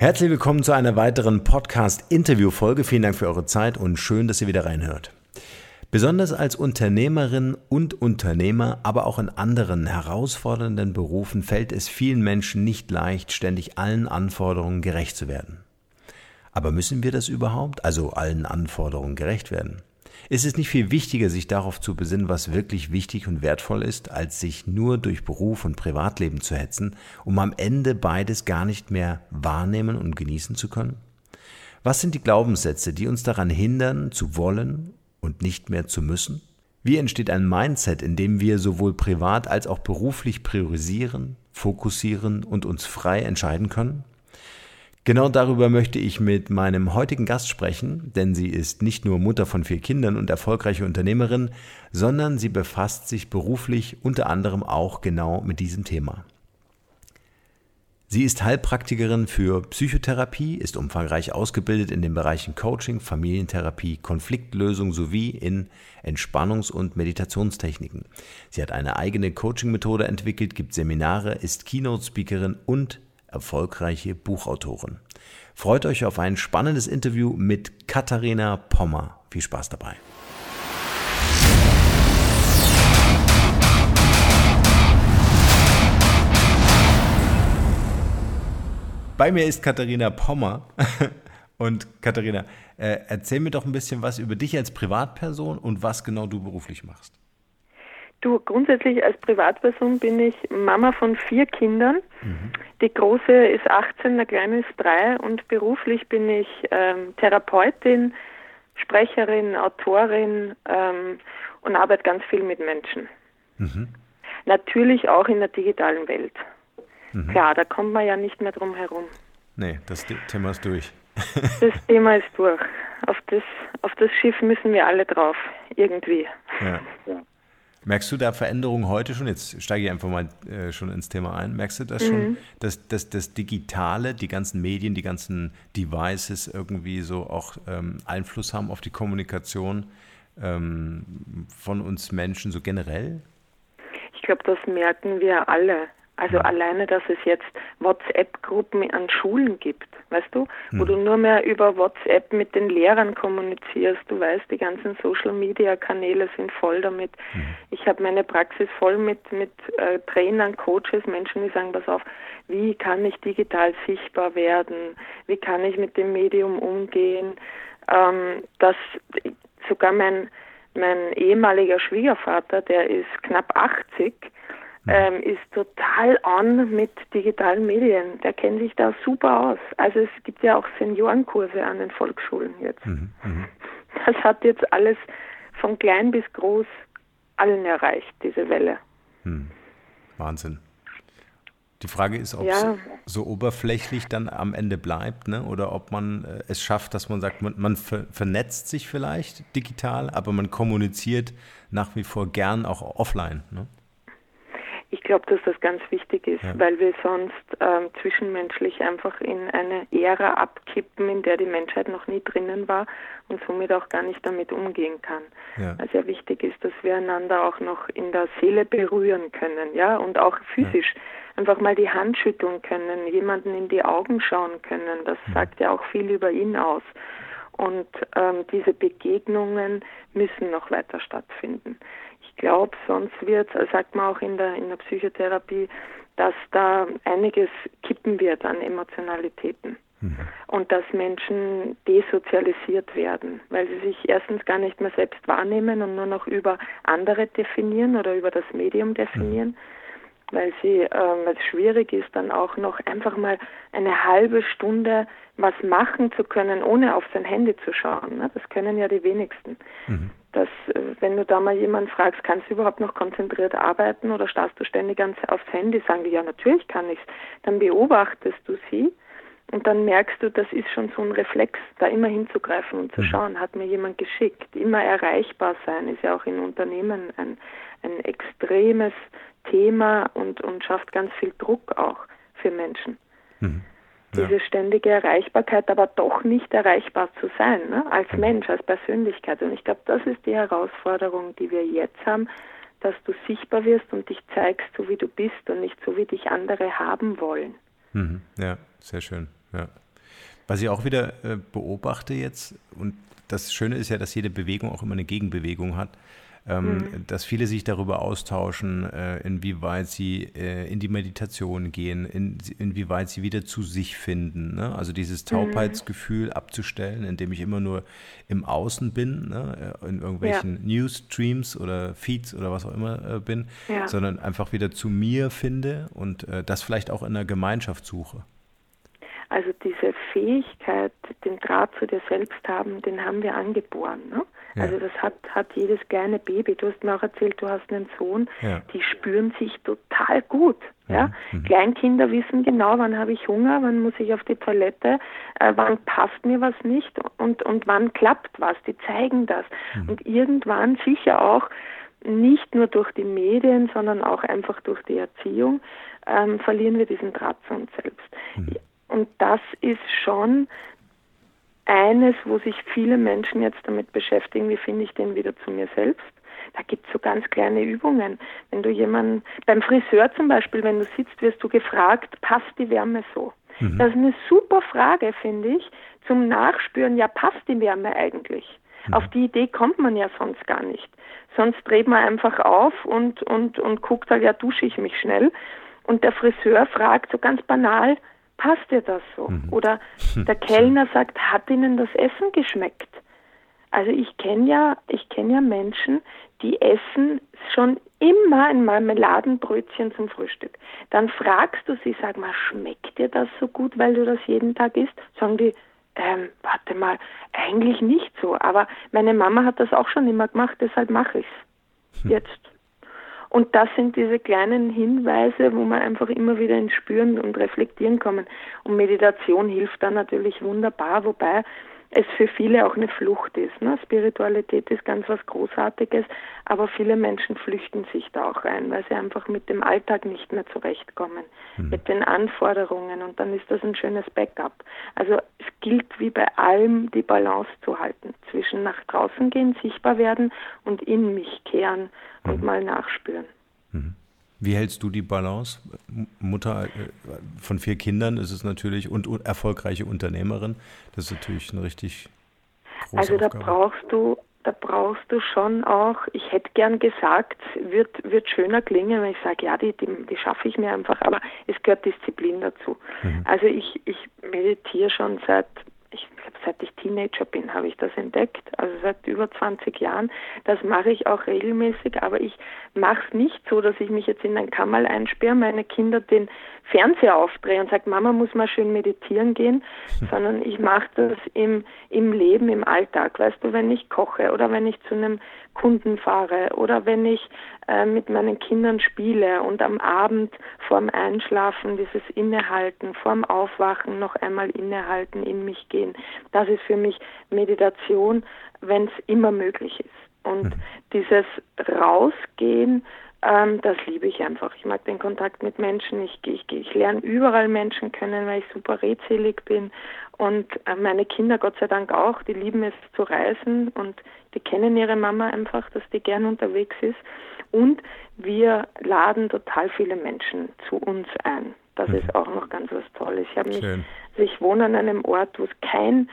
Herzlich willkommen zu einer weiteren Podcast-Interview-Folge. Vielen Dank für eure Zeit und schön, dass ihr wieder reinhört. Besonders als Unternehmerin und Unternehmer, aber auch in anderen herausfordernden Berufen fällt es vielen Menschen nicht leicht, ständig allen Anforderungen gerecht zu werden. Aber müssen wir das überhaupt, also allen Anforderungen gerecht werden? Ist es nicht viel wichtiger, sich darauf zu besinnen, was wirklich wichtig und wertvoll ist, als sich nur durch Beruf und Privatleben zu hetzen, um am Ende beides gar nicht mehr wahrnehmen und genießen zu können? Was sind die Glaubenssätze, die uns daran hindern, zu wollen und nicht mehr zu müssen? Wie entsteht ein Mindset, in dem wir sowohl privat als auch beruflich priorisieren, fokussieren und uns frei entscheiden können? Genau darüber möchte ich mit meinem heutigen Gast sprechen, denn sie ist nicht nur Mutter von vier Kindern und erfolgreiche Unternehmerin, sondern sie befasst sich beruflich unter anderem auch genau mit diesem Thema. Sie ist Heilpraktikerin für Psychotherapie, ist umfangreich ausgebildet in den Bereichen Coaching, Familientherapie, Konfliktlösung sowie in Entspannungs- und Meditationstechniken. Sie hat eine eigene Coaching-Methode entwickelt, gibt Seminare, ist Keynote-Speakerin und erfolgreiche Buchautorin. Freut euch auf ein spannendes Interview mit Katharina Pommer. Viel Spaß dabei. Bei mir ist Katharina Pommer. Und Katharina, äh, erzähl mir doch ein bisschen was über dich als Privatperson und was genau du beruflich machst. Du, grundsätzlich als Privatperson bin ich Mama von vier Kindern. Mhm. Die große ist 18, der kleine ist drei und beruflich bin ich ähm, Therapeutin, Sprecherin, Autorin ähm, und arbeite ganz viel mit Menschen. Mhm. Natürlich auch in der digitalen Welt. Mhm. Klar, da kommt man ja nicht mehr drum herum. Nee, das Thema ist durch. das Thema ist durch. Auf das, auf das Schiff müssen wir alle drauf, irgendwie. Ja. ja. Merkst du da Veränderungen heute schon? Jetzt steige ich einfach mal äh, schon ins Thema ein. Merkst du das mhm. schon, dass, dass das Digitale, die ganzen Medien, die ganzen Devices irgendwie so auch ähm, Einfluss haben auf die Kommunikation ähm, von uns Menschen so generell? Ich glaube, das merken wir alle. Also alleine, dass es jetzt WhatsApp-Gruppen an Schulen gibt, weißt du, wo mhm. du nur mehr über WhatsApp mit den Lehrern kommunizierst. Du weißt, die ganzen Social-Media-Kanäle sind voll damit. Mhm. Ich habe meine Praxis voll mit, mit äh, Trainern, Coaches, Menschen, die sagen, pass auf, wie kann ich digital sichtbar werden? Wie kann ich mit dem Medium umgehen? Ähm, dass sogar mein, mein ehemaliger Schwiegervater, der ist knapp 80, ähm, ist total on mit digitalen Medien. Der kennt sich da super aus. Also es gibt ja auch Seniorenkurse an den Volksschulen jetzt. Mhm, mh. Das hat jetzt alles von klein bis groß allen erreicht, diese Welle. Hm. Wahnsinn. Die Frage ist, ob es ja. so oberflächlich dann am Ende bleibt, ne? oder ob man äh, es schafft, dass man sagt, man, man ver vernetzt sich vielleicht digital, aber man kommuniziert nach wie vor gern auch offline. Ne? Ich glaube, dass das ganz wichtig ist, ja. weil wir sonst ähm, zwischenmenschlich einfach in eine Ära abkippen, in der die Menschheit noch nie drinnen war und somit auch gar nicht damit umgehen kann. Ja. Weil sehr wichtig ist, dass wir einander auch noch in der Seele berühren können, ja, und auch physisch. Ja einfach mal die Hand schütteln können, jemanden in die Augen schauen können. Das mhm. sagt ja auch viel über ihn aus. Und ähm, diese Begegnungen müssen noch weiter stattfinden. Ich glaube, sonst wird, sagt man auch in der, in der Psychotherapie, dass da einiges kippen wird an Emotionalitäten. Mhm. Und dass Menschen desozialisiert werden, weil sie sich erstens gar nicht mehr selbst wahrnehmen und nur noch über andere definieren oder über das Medium definieren. Mhm weil sie, äh, weil es schwierig ist, dann auch noch einfach mal eine halbe Stunde was machen zu können, ohne auf sein Handy zu schauen. Ne? Das können ja die wenigsten. Mhm. Dass, äh, wenn du da mal jemanden fragst, kannst du überhaupt noch konzentriert arbeiten oder starrst du ständig aufs Handy, sagen die, ja, natürlich kann ich's. Dann beobachtest du sie und dann merkst du, das ist schon so ein Reflex, da immer hinzugreifen und zu mhm. schauen, hat mir jemand geschickt. Immer erreichbar sein ist ja auch in Unternehmen ein, ein extremes Thema und, und schafft ganz viel Druck auch für Menschen. Mhm. Ja. Diese ständige Erreichbarkeit, aber doch nicht erreichbar zu sein, ne? als mhm. Mensch, als Persönlichkeit. Und ich glaube, das ist die Herausforderung, die wir jetzt haben, dass du sichtbar wirst und dich zeigst, so wie du bist und nicht so, wie dich andere haben wollen. Mhm. Ja, sehr schön. Ja. Was ich auch wieder äh, beobachte jetzt, und das Schöne ist ja, dass jede Bewegung auch immer eine Gegenbewegung hat, mhm. dass viele sich darüber austauschen, äh, inwieweit sie äh, in die Meditation gehen, in, inwieweit sie wieder zu sich finden. Ne? Also dieses mhm. Taubheitsgefühl mhm. abzustellen, indem ich immer nur im Außen bin, ne? Äh, in irgendwelchen ja. Newsstreams oder Feeds oder was auch immer bin, ja. sondern einfach wieder zu mir finde und das vielleicht auch in einer Gemeinschaft suche. Also diese Fähigkeit, den Draht zu dir selbst haben, den haben wir angeboren. Ne? Ja. Also das hat, hat jedes kleine Baby. Du hast mir auch erzählt, du hast einen Sohn, ja. die spüren sich total gut. Ja? Mhm. Kleinkinder wissen genau, wann habe ich Hunger, wann muss ich auf die Toilette, äh, wann passt mir was nicht und, und wann klappt was. Die zeigen das. Mhm. Und irgendwann sicher auch nicht nur durch die Medien, sondern auch einfach durch die Erziehung ähm, verlieren wir diesen Draht zu uns selbst. Mhm. Und das ist schon eines, wo sich viele Menschen jetzt damit beschäftigen, wie finde ich den wieder zu mir selbst. Da gibt es so ganz kleine Übungen. Wenn du jemanden, beim Friseur zum Beispiel, wenn du sitzt, wirst du gefragt, passt die Wärme so? Mhm. Das ist eine super Frage, finde ich, zum Nachspüren, ja, passt die Wärme eigentlich? Mhm. Auf die Idee kommt man ja sonst gar nicht. Sonst dreht man einfach auf und, und, und guckt halt, ja, dusche ich mich schnell. Und der Friseur fragt so ganz banal, passt dir das so? Mhm. Oder der Kellner sagt, hat Ihnen das Essen geschmeckt? Also ich kenne ja, ich kenne ja Menschen, die essen schon immer ein Marmeladenbrötchen zum Frühstück. Dann fragst du sie, sag mal, schmeckt dir das so gut, weil du das jeden Tag isst? Sagen die, ähm, warte mal, eigentlich nicht so. Aber meine Mama hat das auch schon immer gemacht, deshalb mache ich's. Hm. Jetzt und das sind diese kleinen Hinweise, wo man einfach immer wieder ins Spüren und Reflektieren kommen. Und Meditation hilft da natürlich wunderbar, wobei es für viele auch eine Flucht ist. Ne? Spiritualität ist ganz was Großartiges, aber viele Menschen flüchten sich da auch rein, weil sie einfach mit dem Alltag nicht mehr zurechtkommen, mhm. mit den Anforderungen und dann ist das ein schönes Backup. Also es gilt wie bei allem die Balance zu halten zwischen nach draußen gehen, sichtbar werden und in mich kehren und mhm. mal nachspüren. Mhm. Wie hältst du die Balance? Mutter äh, von vier Kindern ist es natürlich und erfolgreiche Unternehmerin. Das ist natürlich eine richtig große Also da Aufgabe. brauchst du, da brauchst du schon auch, ich hätte gern gesagt, wird, wird schöner klingen, wenn ich sage, ja, die, die, die schaffe ich mir einfach, aber es gehört Disziplin dazu. Mhm. Also ich, ich meditiere schon seit, ich seit ich Teenager bin, habe ich das entdeckt, also seit über 20 Jahren. Das mache ich auch regelmäßig, aber ich mache es nicht so, dass ich mich jetzt in ein Kammerl einsperre, meine Kinder den Fernseher aufdrehe und sage, Mama muss mal schön meditieren gehen, sondern ich mache das im, im Leben, im Alltag. Weißt du, wenn ich koche oder wenn ich zu einem Kunden fahre oder wenn ich äh, mit meinen Kindern spiele und am Abend vorm Einschlafen dieses Innehalten, vorm Aufwachen noch einmal innehalten, in mich gehen. Das ist für mich Meditation, wenn es immer möglich ist. Und mhm. dieses Rausgehen, ähm, das liebe ich einfach. Ich mag den Kontakt mit Menschen. Ich, ich, ich lerne überall Menschen kennen, weil ich super redselig bin. Und äh, meine Kinder, Gott sei Dank auch, die lieben es zu reisen und die kennen ihre Mama einfach, dass die gern unterwegs ist. Und wir laden total viele Menschen zu uns ein. Das mhm. ist auch noch ganz was Tolles. Ich habe mich, also ich wohne an einem Ort, wo es kein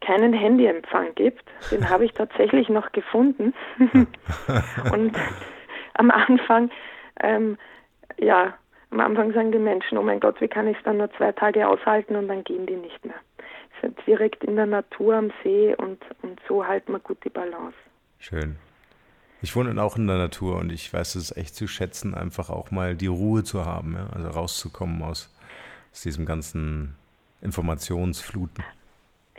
keinen Handyempfang gibt. Den habe ich tatsächlich noch gefunden. und am Anfang, ähm, ja, am Anfang sagen die Menschen, oh mein Gott, wie kann ich es dann nur zwei Tage aushalten und dann gehen die nicht mehr. Sind direkt in der Natur am See und, und so halten wir gut die Balance. Schön. Ich wohne auch in der Natur und ich weiß es echt zu schätzen, einfach auch mal die Ruhe zu haben, ja? also rauszukommen aus, aus diesem ganzen Informationsfluten.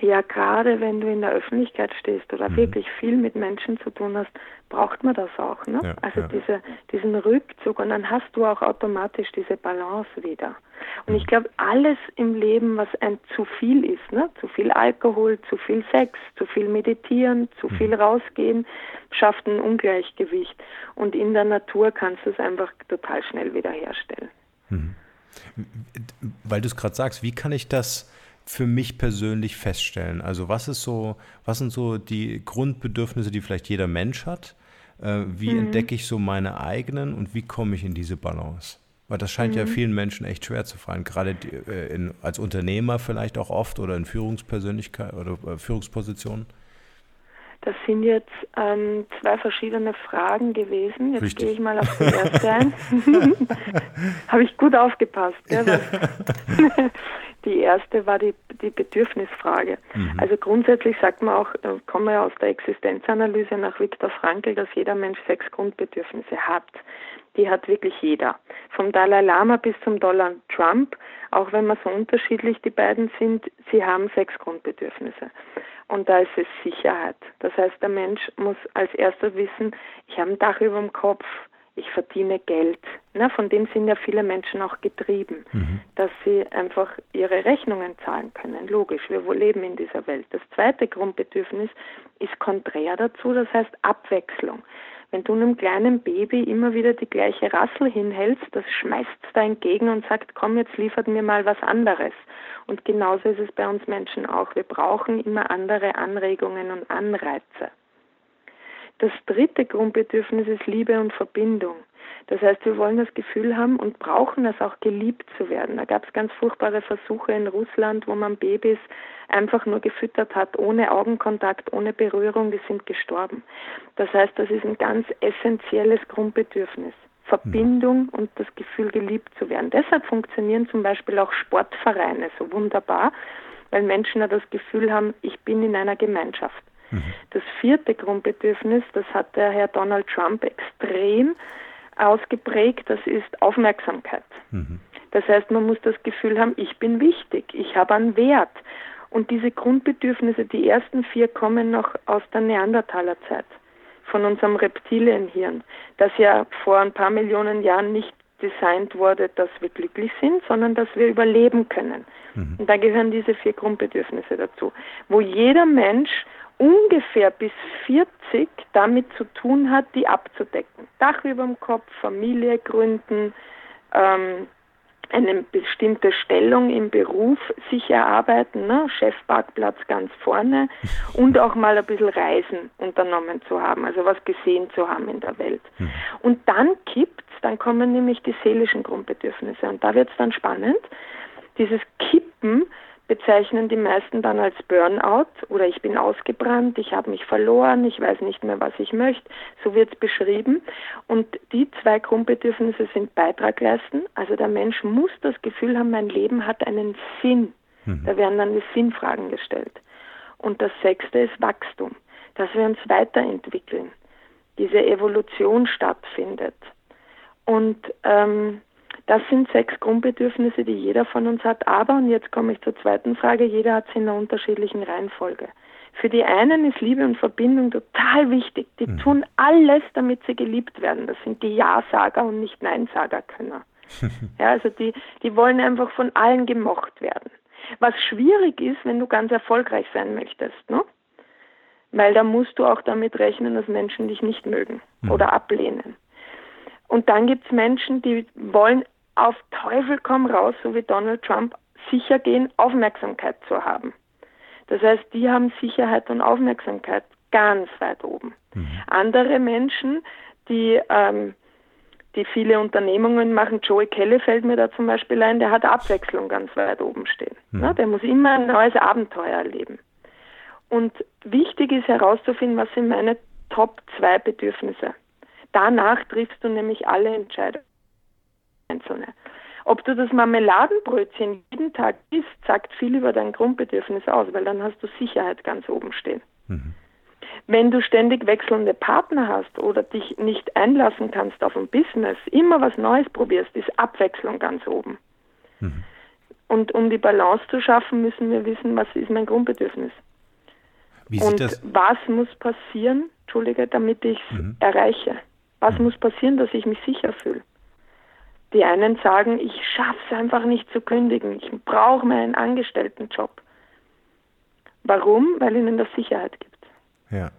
Ja, gerade wenn du in der Öffentlichkeit stehst oder mhm. wirklich viel mit Menschen zu tun hast, braucht man das auch. Ne? Ja, also ja. Diese, diesen Rückzug und dann hast du auch automatisch diese Balance wieder. Und mhm. ich glaube, alles im Leben, was ein zu viel ist, ne? zu viel Alkohol, zu viel Sex, zu viel Meditieren, zu mhm. viel rausgehen, schafft ein Ungleichgewicht. Und in der Natur kannst du es einfach total schnell wiederherstellen. Mhm. Weil du es gerade sagst, wie kann ich das für mich persönlich feststellen? Also was ist so, was sind so die Grundbedürfnisse, die vielleicht jeder Mensch hat? Äh, wie mhm. entdecke ich so meine eigenen und wie komme ich in diese Balance? Weil das scheint mhm. ja vielen Menschen echt schwer zu fallen, gerade äh, in, als Unternehmer vielleicht auch oft oder in Führungspersönlichkeit oder äh, Führungspositionen. Das sind jetzt ähm, zwei verschiedene Fragen gewesen. Jetzt gehe ich mal auf die erste ein. Habe ich gut aufgepasst. Ja, die erste war die, die Bedürfnisfrage. Mhm. Also grundsätzlich sagt man auch, äh, kommen wir aus der Existenzanalyse nach Viktor Frankl, dass jeder Mensch sechs Grundbedürfnisse hat. Die hat wirklich jeder. Vom Dalai Lama bis zum Donald Trump, auch wenn man so unterschiedlich die beiden sind, sie haben sechs Grundbedürfnisse. Und da ist es Sicherheit. Das heißt, der Mensch muss als erstes wissen, ich habe ein Dach über dem Kopf, ich verdiene Geld. Na, von dem sind ja viele Menschen auch getrieben, mhm. dass sie einfach ihre Rechnungen zahlen können. Logisch, wir leben in dieser Welt. Das zweite Grundbedürfnis ist konträr dazu, das heißt Abwechslung. Wenn du einem kleinen Baby immer wieder die gleiche Rassel hinhältst, das schmeißt da entgegen und sagt, komm, jetzt liefert mir mal was anderes. Und genauso ist es bei uns Menschen auch. Wir brauchen immer andere Anregungen und Anreize. Das dritte Grundbedürfnis ist Liebe und Verbindung. Das heißt, wir wollen das Gefühl haben und brauchen es auch geliebt zu werden. Da gab es ganz furchtbare Versuche in Russland, wo man Babys einfach nur gefüttert hat, ohne Augenkontakt, ohne Berührung, die sind gestorben. Das heißt, das ist ein ganz essentielles Grundbedürfnis. Verbindung und das Gefühl, geliebt zu werden. Deshalb funktionieren zum Beispiel auch Sportvereine so wunderbar, weil Menschen ja das Gefühl haben, ich bin in einer Gemeinschaft. Mhm. Das vierte Grundbedürfnis, das hat der Herr Donald Trump extrem ausgeprägt, das ist Aufmerksamkeit. Mhm. Das heißt, man muss das Gefühl haben, ich bin wichtig, ich habe einen Wert. Und diese Grundbedürfnisse, die ersten vier kommen noch aus der Neandertalerzeit von unserem Reptilienhirn, das ja vor ein paar Millionen Jahren nicht designt wurde, dass wir glücklich sind, sondern dass wir überleben können. Mhm. Und da gehören diese vier Grundbedürfnisse dazu, wo jeder Mensch ungefähr bis 40 damit zu tun hat, die abzudecken. Dach über dem Kopf, Familie gründen, ähm, eine bestimmte Stellung im Beruf sich erarbeiten, ne? Chefparkplatz ganz vorne und auch mal ein bisschen Reisen unternommen zu haben, also was gesehen zu haben in der Welt. Mhm. Und dann kippt's, dann kommen nämlich die seelischen Grundbedürfnisse und da wird's dann spannend. Dieses Kippen bezeichnen die meisten dann als Burnout oder ich bin ausgebrannt, ich habe mich verloren, ich weiß nicht mehr, was ich möchte. So wird es beschrieben. Und die zwei Grundbedürfnisse sind Beitrag leisten. Also der Mensch muss das Gefühl haben, mein Leben hat einen Sinn. Mhm. Da werden dann die Sinnfragen gestellt. Und das sechste ist Wachstum, dass wir uns weiterentwickeln, diese Evolution stattfindet. Und ähm, das sind sechs Grundbedürfnisse, die jeder von uns hat. Aber, und jetzt komme ich zur zweiten Frage, jeder hat sie in einer unterschiedlichen Reihenfolge. Für die einen ist Liebe und Verbindung total wichtig. Die mhm. tun alles, damit sie geliebt werden. Das sind die Ja-Sager und nicht Nein-Sager-Könner. ja, also die, die wollen einfach von allen gemocht werden. Was schwierig ist, wenn du ganz erfolgreich sein möchtest, ne? Weil da musst du auch damit rechnen, dass Menschen dich nicht mögen mhm. oder ablehnen. Und dann gibt es Menschen, die wollen auf Teufel komm raus, so wie Donald Trump, sicher gehen, Aufmerksamkeit zu haben. Das heißt, die haben Sicherheit und Aufmerksamkeit ganz weit oben. Mhm. Andere Menschen, die, ähm, die viele Unternehmungen machen, Joey Kelly fällt mir da zum Beispiel ein, der hat Abwechslung ganz weit oben stehen. Mhm. Ne? Der muss immer ein neues Abenteuer erleben. Und wichtig ist herauszufinden, was sind meine Top 2 Bedürfnisse. Danach triffst du nämlich alle Entscheidungen. Einzelne. Ob du das Marmeladenbrötchen jeden Tag isst, sagt viel über dein Grundbedürfnis aus, weil dann hast du Sicherheit ganz oben stehen. Mhm. Wenn du ständig wechselnde Partner hast oder dich nicht einlassen kannst auf ein Business, immer was Neues probierst, ist Abwechslung ganz oben. Mhm. Und um die Balance zu schaffen, müssen wir wissen, was ist mein Grundbedürfnis. Wie Und was muss passieren, Entschuldige, damit ich es mhm. erreiche? Was mhm. muss passieren, dass ich mich sicher fühle? Die einen sagen, ich schaffe es einfach nicht zu kündigen, ich brauche meinen Angestelltenjob. Warum? Weil ihnen das Sicherheit gibt. Ja.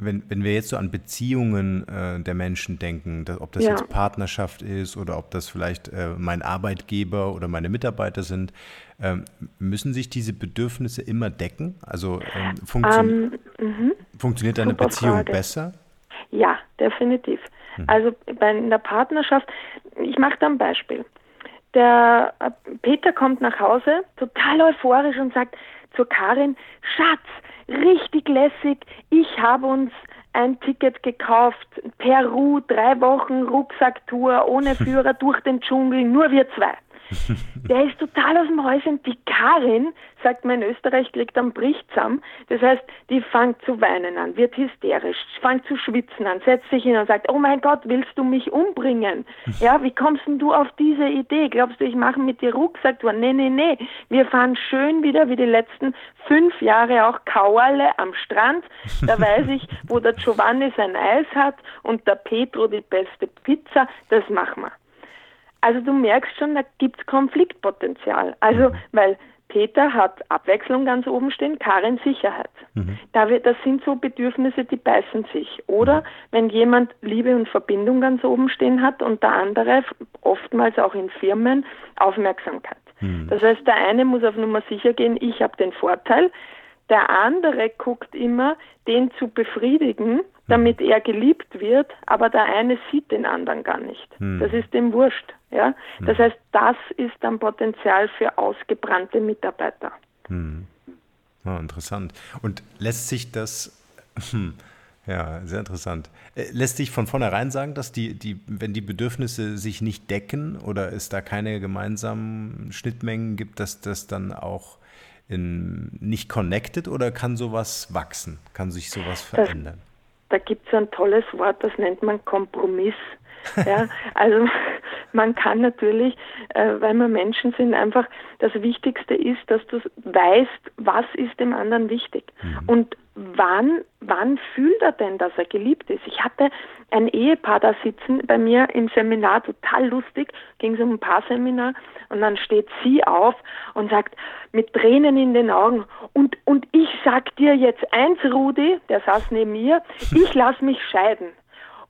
Wenn, wenn wir jetzt so an Beziehungen äh, der Menschen denken, dass, ob das ja. jetzt Partnerschaft ist oder ob das vielleicht äh, mein Arbeitgeber oder meine Mitarbeiter sind, ähm, müssen sich diese Bedürfnisse immer decken? Also ähm, funktio um, ähm, funktioniert eine Beziehung Frage. besser? Ja, definitiv. Mhm. Also bei einer Partnerschaft, ich mache da ein Beispiel. Der äh, Peter kommt nach Hause, total euphorisch und sagt zu Karin, Schatz, richtig lässig, ich habe uns ein Ticket gekauft, Peru, drei Wochen Rucksacktour ohne Führer durch den Dschungel, nur wir zwei. Der ist total aus dem Häuschen. Die Karin, sagt man in Österreich, kriegt dann Brichtsam. Das heißt, die fängt zu weinen an, wird hysterisch, fängt zu schwitzen an, setzt sich hin und sagt, oh mein Gott, willst du mich umbringen? Ja, wie kommst denn du auf diese Idee? Glaubst du, ich mache mit dir Rucksacktour? Nee, nee, nee. Wir fahren schön wieder wie die letzten fünf Jahre auch Kauerle am Strand. Da weiß ich, wo der Giovanni sein Eis hat und der Petro die beste Pizza. Das machen wir. Also du merkst schon, da gibt es Konfliktpotenzial. Also, mhm. weil Peter hat Abwechslung ganz oben stehen, Karin Sicherheit. Mhm. Da wir, das sind so Bedürfnisse, die beißen sich. Oder mhm. wenn jemand Liebe und Verbindung ganz oben stehen hat und der andere, oftmals auch in Firmen, Aufmerksamkeit. Mhm. Das heißt, der eine muss auf Nummer sicher gehen, ich habe den Vorteil. Der andere guckt immer, den zu befriedigen damit er geliebt wird, aber der eine sieht den anderen gar nicht. Hm. Das ist dem wurscht. Ja? Das hm. heißt, das ist dann Potenzial für ausgebrannte Mitarbeiter. Hm. Oh, interessant. Und lässt sich das, hm, ja, sehr interessant. Äh, lässt sich von vornherein sagen, dass die, die, wenn die Bedürfnisse sich nicht decken oder es da keine gemeinsamen Schnittmengen gibt, dass das dann auch in, nicht connected oder kann sowas wachsen? Kann sich sowas verändern? Da gibt es ein tolles Wort, das nennt man Kompromiss. ja, also man kann natürlich, äh, weil wir Menschen sind, einfach das Wichtigste ist, dass du weißt, was ist dem anderen wichtig mhm. und wann, wann fühlt er denn, dass er geliebt ist? Ich hatte ein Ehepaar da sitzen bei mir im Seminar, total lustig, ging es um ein Paarseminar und dann steht sie auf und sagt mit Tränen in den Augen und, und ich sag dir jetzt eins, Rudi, der saß neben mir, ich lass mich scheiden.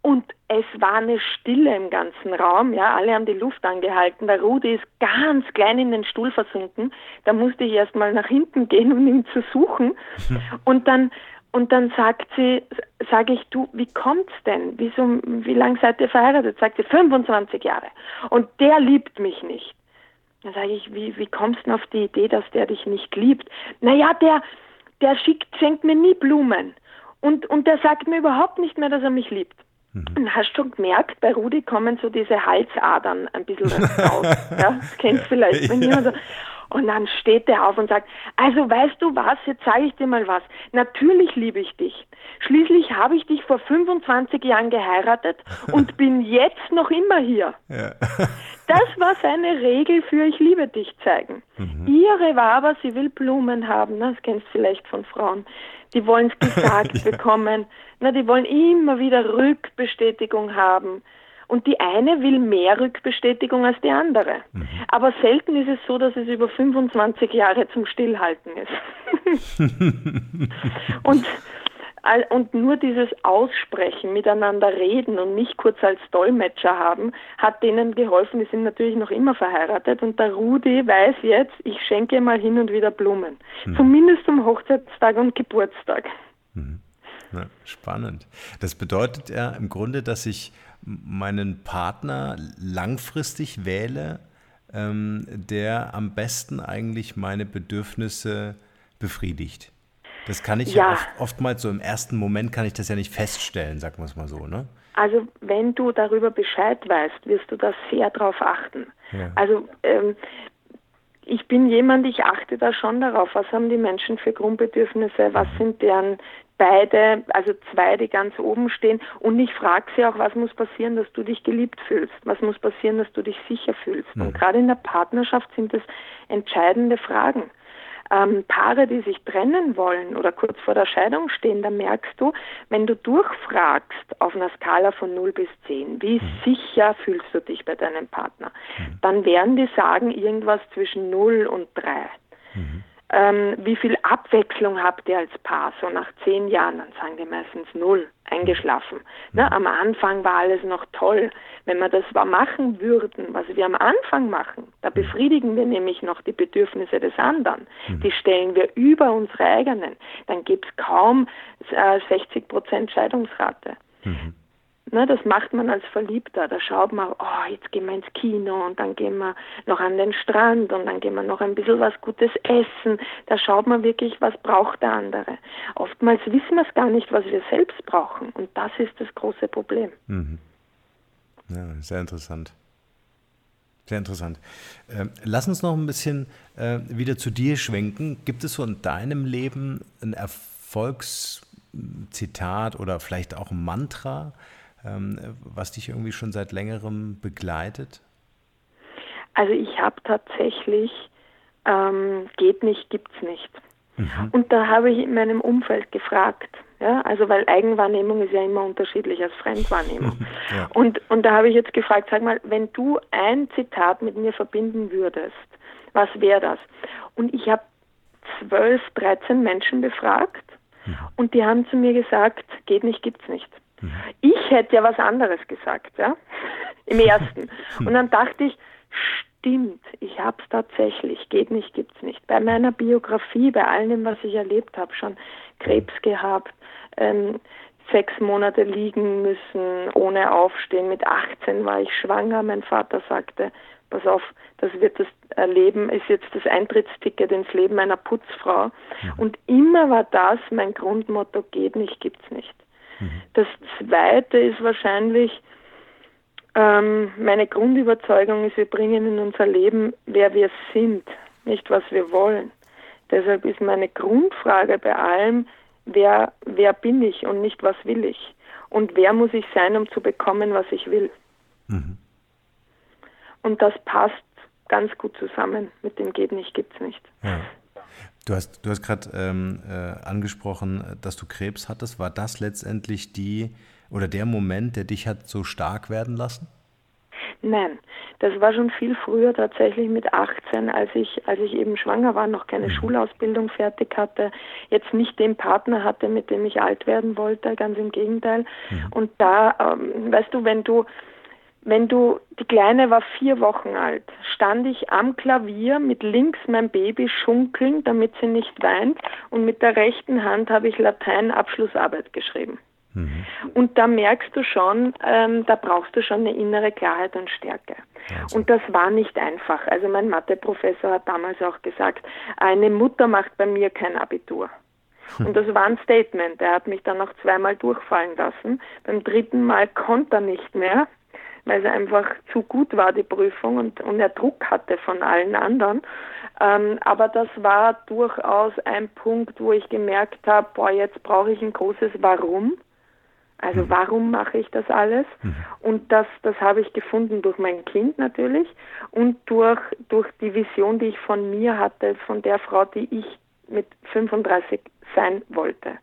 Und es war eine Stille im ganzen Raum, ja, alle haben die Luft angehalten. Der Rudi ist ganz klein in den Stuhl versunken. Da musste ich erst mal nach hinten gehen, um ihn zu suchen. Und dann und dann sagt sie, sage ich, du, wie kommt's denn? Wieso, wie lange seid ihr verheiratet? Sagt sie, 25 Jahre. Und der liebt mich nicht. Dann sage ich, wie, wie kommst du denn auf die Idee, dass der dich nicht liebt? Naja, der, der schickt, schenkt mir nie Blumen. Und, und der sagt mir überhaupt nicht mehr, dass er mich liebt. Mhm. Hast du schon gemerkt, bei Rudi kommen so diese Halsadern ein bisschen raus. ja, das kennst du vielleicht. Wenn ja. jemand so, Und dann steht er auf und sagt, also weißt du was, jetzt sage ich dir mal was. Natürlich liebe ich dich. Schließlich habe ich dich vor 25 Jahren geheiratet und bin jetzt noch immer hier. Ja. Das war seine Regel für Ich liebe dich zeigen. Mhm. Ihre war aber, sie will Blumen haben. Das kennst du vielleicht von Frauen. Die wollen es gesagt ja. bekommen. Na, die wollen immer wieder Rückbestätigung haben. Und die eine will mehr Rückbestätigung als die andere. Mhm. Aber selten ist es so, dass es über 25 Jahre zum Stillhalten ist. und, und nur dieses Aussprechen, miteinander reden und nicht kurz als Dolmetscher haben, hat denen geholfen. Die sind natürlich noch immer verheiratet und der Rudi weiß jetzt, ich schenke mal hin und wieder Blumen. Mhm. Zumindest zum Hochzeitstag und Geburtstag. Mhm. Ja, spannend. Das bedeutet ja im Grunde, dass ich meinen Partner langfristig wähle, ähm, der am besten eigentlich meine Bedürfnisse befriedigt. Das kann ich ja, ja oft, oftmals so im ersten Moment kann ich das ja nicht feststellen, sagen wir es mal so, ne? Also wenn du darüber Bescheid weißt, wirst du da sehr drauf achten. Ja. Also ähm, ich bin jemand, ich achte da schon darauf, was haben die Menschen für Grundbedürfnisse, was mhm. sind deren beide, also zwei, die ganz oben stehen. Und ich frage sie auch, was muss passieren, dass du dich geliebt fühlst? Was muss passieren, dass du dich sicher fühlst? Mhm. Und gerade in der Partnerschaft sind das entscheidende Fragen ähm, Paare, die sich trennen wollen oder kurz vor der Scheidung stehen, da merkst du, wenn du durchfragst auf einer Skala von 0 bis 10, wie mhm. sicher fühlst du dich bei deinem Partner, mhm. dann werden die sagen irgendwas zwischen 0 und 3. Mhm ähm, wie viel Abwechslung habt ihr als Paar? So nach zehn Jahren, dann sagen die meistens null, eingeschlafen. Ne? Mhm. Am Anfang war alles noch toll. Wenn wir das machen würden, was wir am Anfang machen, da mhm. befriedigen wir nämlich noch die Bedürfnisse des anderen. Mhm. Die stellen wir über unsere eigenen. Dann gibt es kaum äh, 60 Prozent Scheidungsrate. Mhm. Ne, das macht man als Verliebter. Da schaut man, oh, jetzt gehen wir ins Kino und dann gehen wir noch an den Strand und dann gehen wir noch ein bisschen was Gutes essen. Da schaut man wirklich, was braucht der andere. Oftmals wissen wir es gar nicht, was wir selbst brauchen. Und das ist das große Problem. Mhm. Ja, sehr interessant. Sehr interessant. Ähm, lass uns noch ein bisschen äh, wieder zu dir schwenken. Gibt es so in deinem Leben ein Erfolgszitat oder vielleicht auch ein Mantra, was dich irgendwie schon seit längerem begleitet? Also ich habe tatsächlich ähm, geht nicht, gibt's nicht. Mhm. Und da habe ich in meinem Umfeld gefragt, ja, also weil Eigenwahrnehmung ist ja immer unterschiedlich als Fremdwahrnehmung. ja. Und und da habe ich jetzt gefragt, sag mal, wenn du ein Zitat mit mir verbinden würdest, was wäre das? Und ich habe zwölf, dreizehn Menschen befragt mhm. und die haben zu mir gesagt, geht nicht, gibt's nicht. Ich hätte ja was anderes gesagt, ja, im ersten. Und dann dachte ich, stimmt, ich habe es tatsächlich, geht nicht, gibt's nicht. Bei meiner Biografie, bei allem, was ich erlebt habe, schon Krebs gehabt, ähm, sechs Monate liegen müssen, ohne Aufstehen. Mit 18 war ich schwanger. Mein Vater sagte, pass auf, das wird das Leben, ist jetzt das Eintrittsticket ins Leben einer Putzfrau. Und immer war das mein Grundmotto, geht nicht, gibt's nicht. Das Zweite ist wahrscheinlich, ähm, meine Grundüberzeugung ist, wir bringen in unser Leben, wer wir sind, nicht was wir wollen. Deshalb ist meine Grundfrage bei allem, wer, wer bin ich und nicht was will ich? Und wer muss ich sein, um zu bekommen, was ich will? Mhm. Und das passt ganz gut zusammen mit dem geht nicht, gibt's nicht. Ja. Du hast, du hast gerade ähm, äh, angesprochen, dass du Krebs hattest. War das letztendlich die oder der Moment, der dich hat so stark werden lassen? Nein, das war schon viel früher tatsächlich mit 18, als ich, als ich eben schwanger war, noch keine mhm. Schulausbildung fertig hatte, jetzt nicht den Partner hatte, mit dem ich alt werden wollte, ganz im Gegenteil. Mhm. Und da, ähm, weißt du, wenn du wenn du, die Kleine war vier Wochen alt, stand ich am Klavier mit links mein Baby schunkeln, damit sie nicht weint, und mit der rechten Hand habe ich Latein-Abschlussarbeit geschrieben. Mhm. Und da merkst du schon, ähm, da brauchst du schon eine innere Klarheit und Stärke. Also. Und das war nicht einfach. Also mein Matheprofessor hat damals auch gesagt, eine Mutter macht bei mir kein Abitur. Hm. Und das war ein Statement. Er hat mich dann noch zweimal durchfallen lassen. Beim dritten Mal konnte er nicht mehr weil es einfach zu gut war, die Prüfung, und, und er Druck hatte von allen anderen. Ähm, aber das war durchaus ein Punkt, wo ich gemerkt habe, boah, jetzt brauche ich ein großes Warum. Also mhm. warum mache ich das alles? Mhm. Und das, das habe ich gefunden durch mein Kind natürlich und durch, durch die Vision, die ich von mir hatte, von der Frau, die ich mit 35 sein wollte.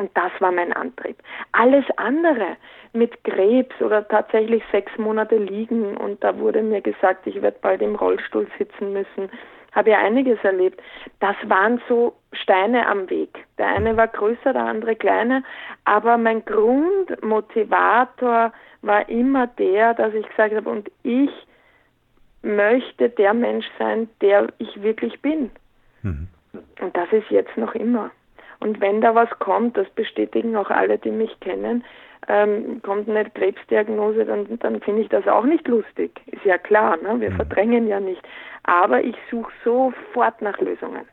Und das war mein Antrieb. Alles andere mit Krebs oder tatsächlich sechs Monate liegen und da wurde mir gesagt, ich werde bald im Rollstuhl sitzen müssen, habe ja einiges erlebt. Das waren so Steine am Weg. Der eine war größer, der andere kleiner, aber mein Grundmotivator war immer der, dass ich gesagt habe, und ich möchte der Mensch sein, der ich wirklich bin. Mhm. Und das ist jetzt noch immer. Und wenn da was kommt, das bestätigen auch alle, die mich kennen, ähm, kommt eine Krebsdiagnose, dann, dann finde ich das auch nicht lustig. Ist ja klar, ne? wir mhm. verdrängen ja nicht. Aber ich suche sofort nach Lösungen.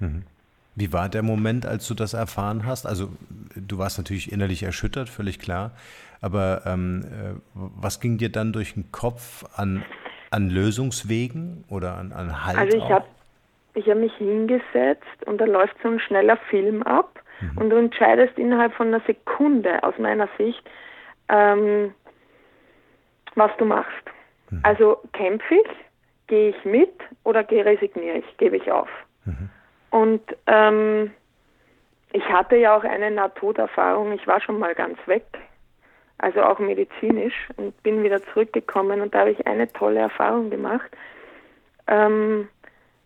Mhm. Wie war der Moment, als du das erfahren hast? Also du warst natürlich innerlich erschüttert, völlig klar. Aber ähm, äh, was ging dir dann durch den Kopf an, an Lösungswegen oder an, an Halt? Also ich habe ich habe mich hingesetzt und da läuft so ein schneller Film ab mhm. und du entscheidest innerhalb von einer Sekunde aus meiner Sicht, ähm, was du machst. Mhm. Also kämpfe ich, gehe ich mit oder resigniere ich, gebe ich auf. Mhm. Und ähm, ich hatte ja auch eine Nahtoderfahrung, ich war schon mal ganz weg, also auch medizinisch und bin wieder zurückgekommen und da habe ich eine tolle Erfahrung gemacht. Ähm,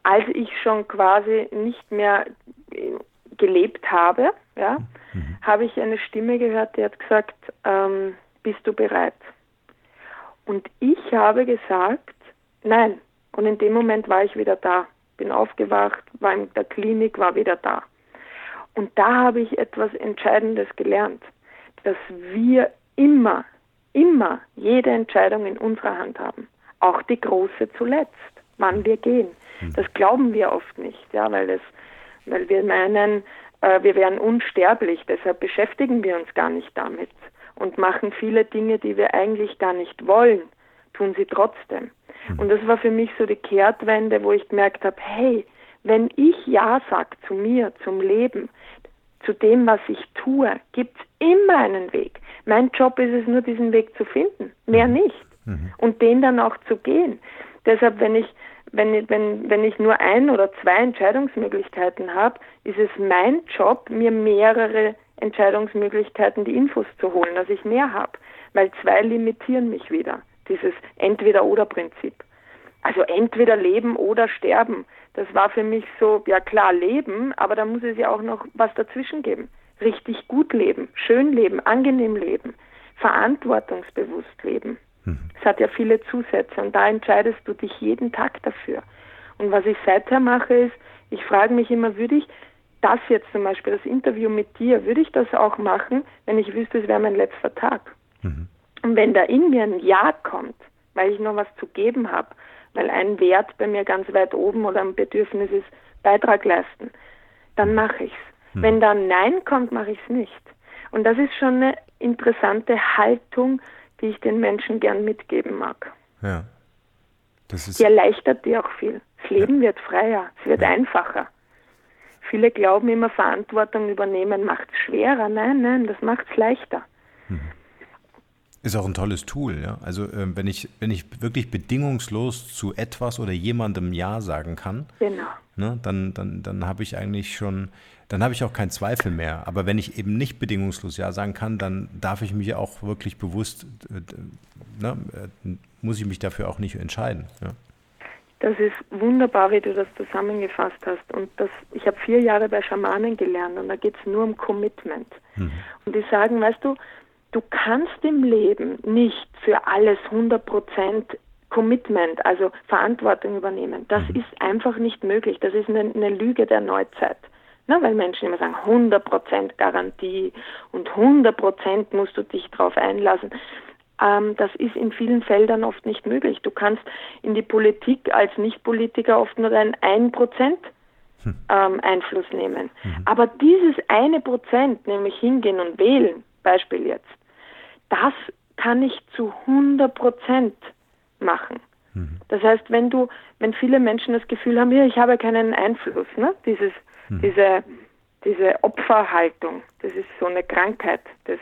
als ich schon quasi nicht mehr äh, gelebt habe, ja, mhm. habe ich eine Stimme gehört, die hat gesagt, ähm, bist du bereit? Und ich habe gesagt, nein. Und in dem Moment war ich wieder da, bin aufgewacht, war in der Klinik, war wieder da. Und da habe ich etwas Entscheidendes gelernt, dass wir immer, immer jede Entscheidung in unserer Hand haben, auch die große zuletzt, wann wir gehen. Hm. Das glauben wir oft nicht, ja, weil es, weil wir meinen, äh, wir wären unsterblich, deshalb beschäftigen wir uns gar nicht damit und machen viele Dinge, die wir eigentlich gar nicht wollen, tun sie trotzdem. Hm. Und das war für mich so die Kehrtwende, wo ich gemerkt habe, hey, wenn ich Ja sage zu mir, zum Leben, zu dem, was ich tue, gibt es immer einen Weg. Mein Job ist es nur, diesen Weg zu finden, mehr hm. nicht. Mhm. Und den dann auch zu gehen. Deshalb, wenn ich wenn, wenn, wenn ich nur ein oder zwei Entscheidungsmöglichkeiten habe, ist es mein Job, mir mehrere Entscheidungsmöglichkeiten, die Infos zu holen, dass ich mehr habe. Weil zwei limitieren mich wieder. Dieses Entweder-oder-Prinzip. Also entweder leben oder sterben. Das war für mich so, ja klar, leben, aber da muss es ja auch noch was dazwischen geben. Richtig gut leben, schön leben, angenehm leben, verantwortungsbewusst leben. Es hat ja viele Zusätze und da entscheidest du dich jeden Tag dafür. Und was ich seither mache ist, ich frage mich immer, würde ich das jetzt zum Beispiel, das Interview mit dir, würde ich das auch machen, wenn ich wüsste, es wäre mein letzter Tag? Mhm. Und wenn da in mir ein Ja kommt, weil ich noch was zu geben habe, weil ein Wert bei mir ganz weit oben oder ein Bedürfnis ist, Beitrag leisten, dann mache ich es. Mhm. Wenn da ein Nein kommt, mache ich es nicht. Und das ist schon eine interessante Haltung, die ich den Menschen gern mitgeben mag. Ja. Das ist die erleichtert dir auch viel. Das Leben ja. wird freier, es wird ja. einfacher. Viele glauben immer, Verantwortung übernehmen macht es schwerer. Nein, nein, das macht es leichter. Mhm. Ist auch ein tolles Tool, ja. Also äh, wenn ich, wenn ich wirklich bedingungslos zu etwas oder jemandem Ja sagen kann, genau. ne, dann, dann, dann habe ich eigentlich schon dann habe ich auch keinen Zweifel mehr. Aber wenn ich eben nicht bedingungslos Ja sagen kann, dann darf ich mich auch wirklich bewusst, äh, ne, äh, muss ich mich dafür auch nicht entscheiden. Ja. Das ist wunderbar, wie du das zusammengefasst hast. Und das, ich habe vier Jahre bei Schamanen gelernt und da geht es nur um Commitment. Mhm. Und die sagen, weißt du, du kannst im Leben nicht für alles 100 Prozent Commitment, also Verantwortung übernehmen. Das mhm. ist einfach nicht möglich. Das ist eine, eine Lüge der Neuzeit. Na, weil Menschen immer sagen, 100% Garantie und 100% musst du dich darauf einlassen. Ähm, das ist in vielen Feldern oft nicht möglich. Du kannst in die Politik als Nichtpolitiker oft nur einen 1% hm. ähm, Einfluss nehmen. Mhm. Aber dieses eine Prozent, nämlich hingehen und wählen, Beispiel jetzt, das kann ich zu 100 Prozent machen. Mhm. Das heißt, wenn du, wenn viele Menschen das Gefühl haben, ja, ich habe keinen Einfluss, ne? Dieses, mhm. diese, diese Opferhaltung, das ist so eine Krankheit des,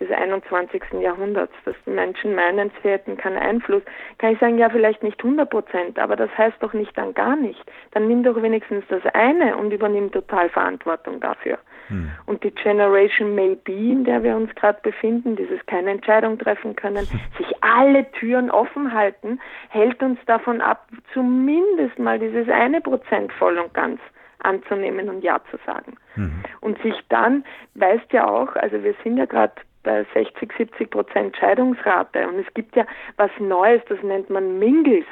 des 21. Jahrhunderts, dass die Menschen meinen, sie hätten keinen Einfluss, kann ich sagen, ja, vielleicht nicht 100 Prozent, aber das heißt doch nicht dann gar nicht. Dann nimm doch wenigstens das eine und übernimm total Verantwortung dafür. Hm. Und die Generation Maybe, in der wir uns gerade befinden, dieses keine Entscheidung treffen können, sich alle Türen offen halten, hält uns davon ab, zumindest mal dieses eine Prozent voll und ganz anzunehmen und Ja zu sagen. Mhm. Und sich dann, weißt ja auch, also wir sind ja gerade bei 60, 70 Prozent Scheidungsrate und es gibt ja was Neues, das nennt man Mingles.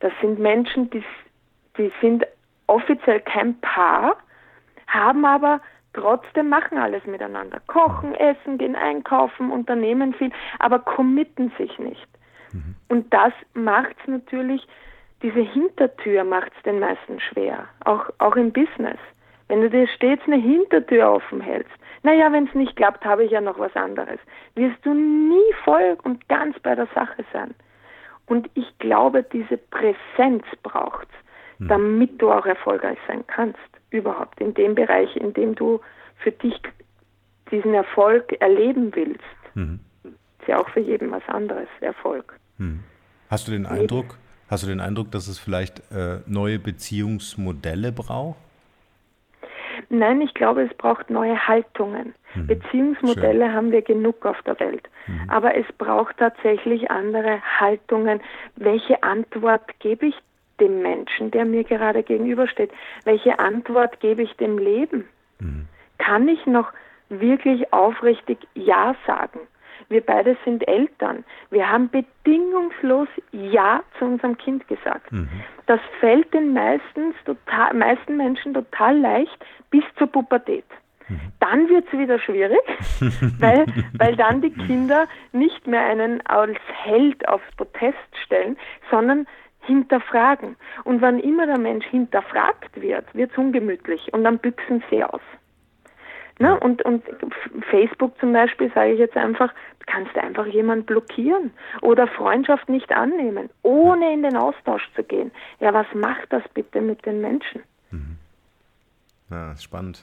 Das sind Menschen, die, die sind offiziell kein Paar, haben aber trotzdem machen alles miteinander. Kochen, essen, gehen einkaufen, unternehmen viel, aber committen sich nicht. Mhm. Und das macht es natürlich, diese Hintertür macht es den meisten schwer, auch, auch im Business. Wenn du dir stets eine Hintertür offen hältst, naja, wenn es nicht klappt, habe ich ja noch was anderes, wirst du nie voll und ganz bei der Sache sein. Und ich glaube, diese Präsenz braucht es, mhm. damit du auch erfolgreich sein kannst überhaupt in dem Bereich, in dem du für dich diesen Erfolg erleben willst. Mhm. Ist ja auch für jeden was anderes, Erfolg. Mhm. Hast du den Eindruck, hast du den Eindruck, dass es vielleicht äh, neue Beziehungsmodelle braucht? Nein, ich glaube, es braucht neue Haltungen. Mhm. Beziehungsmodelle Schön. haben wir genug auf der Welt. Mhm. Aber es braucht tatsächlich andere Haltungen. Welche Antwort gebe ich dem Menschen, der mir gerade gegenübersteht? Welche Antwort gebe ich dem Leben? Mhm. Kann ich noch wirklich aufrichtig Ja sagen? Wir beide sind Eltern. Wir haben bedingungslos Ja zu unserem Kind gesagt. Mhm. Das fällt den meistens total, meisten Menschen total leicht bis zur Pubertät. Mhm. Dann wird es wieder schwierig, weil, weil dann die Kinder nicht mehr einen als Held aufs Protest stellen, sondern hinterfragen. Und wann immer der Mensch hinterfragt wird, wird es ungemütlich und dann büchsen sie aus. Ne? Und, und Facebook zum Beispiel, sage ich jetzt einfach, kannst du einfach jemanden blockieren oder Freundschaft nicht annehmen, ohne in den Austausch zu gehen. Ja, was macht das bitte mit den Menschen? Mhm. Ja, spannend.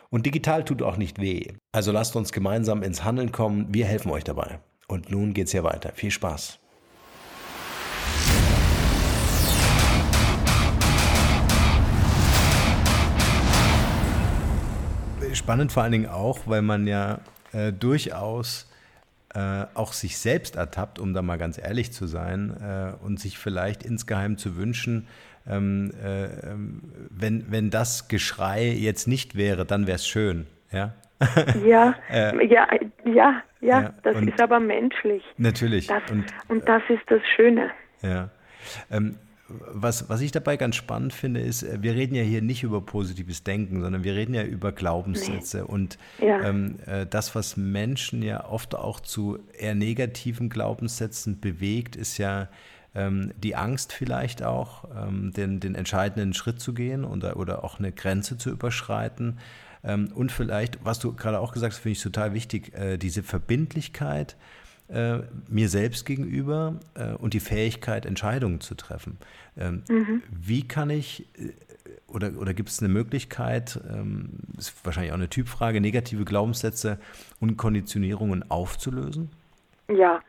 und digital tut auch nicht weh. Also lasst uns gemeinsam ins Handeln kommen. Wir helfen euch dabei. Und nun geht's hier weiter. Viel Spaß. Spannend vor allen Dingen auch, weil man ja äh, durchaus äh, auch sich selbst ertappt, um da mal ganz ehrlich zu sein, äh, und sich vielleicht insgeheim zu wünschen, ähm, äh, ähm, wenn, wenn das Geschrei jetzt nicht wäre, dann wäre es schön. Ja, ja, äh, ja, ja, ja, das ist aber menschlich. Natürlich. Das, und, und das ist das Schöne. Ja. Ähm, was, was ich dabei ganz spannend finde, ist, äh, wir reden ja hier nicht über positives Denken, sondern wir reden ja über Glaubenssätze. Nee. Und ja. ähm, äh, das, was Menschen ja oft auch zu eher negativen Glaubenssätzen bewegt, ist ja ähm, die Angst vielleicht auch, ähm, den, den entscheidenden Schritt zu gehen oder, oder auch eine Grenze zu überschreiten. Ähm, und vielleicht, was du gerade auch gesagt hast, finde ich total wichtig, äh, diese Verbindlichkeit äh, mir selbst gegenüber äh, und die Fähigkeit, Entscheidungen zu treffen. Ähm, mhm. Wie kann ich äh, oder, oder gibt es eine Möglichkeit, ähm, ist wahrscheinlich auch eine Typfrage, negative Glaubenssätze und Konditionierungen aufzulösen? Ja,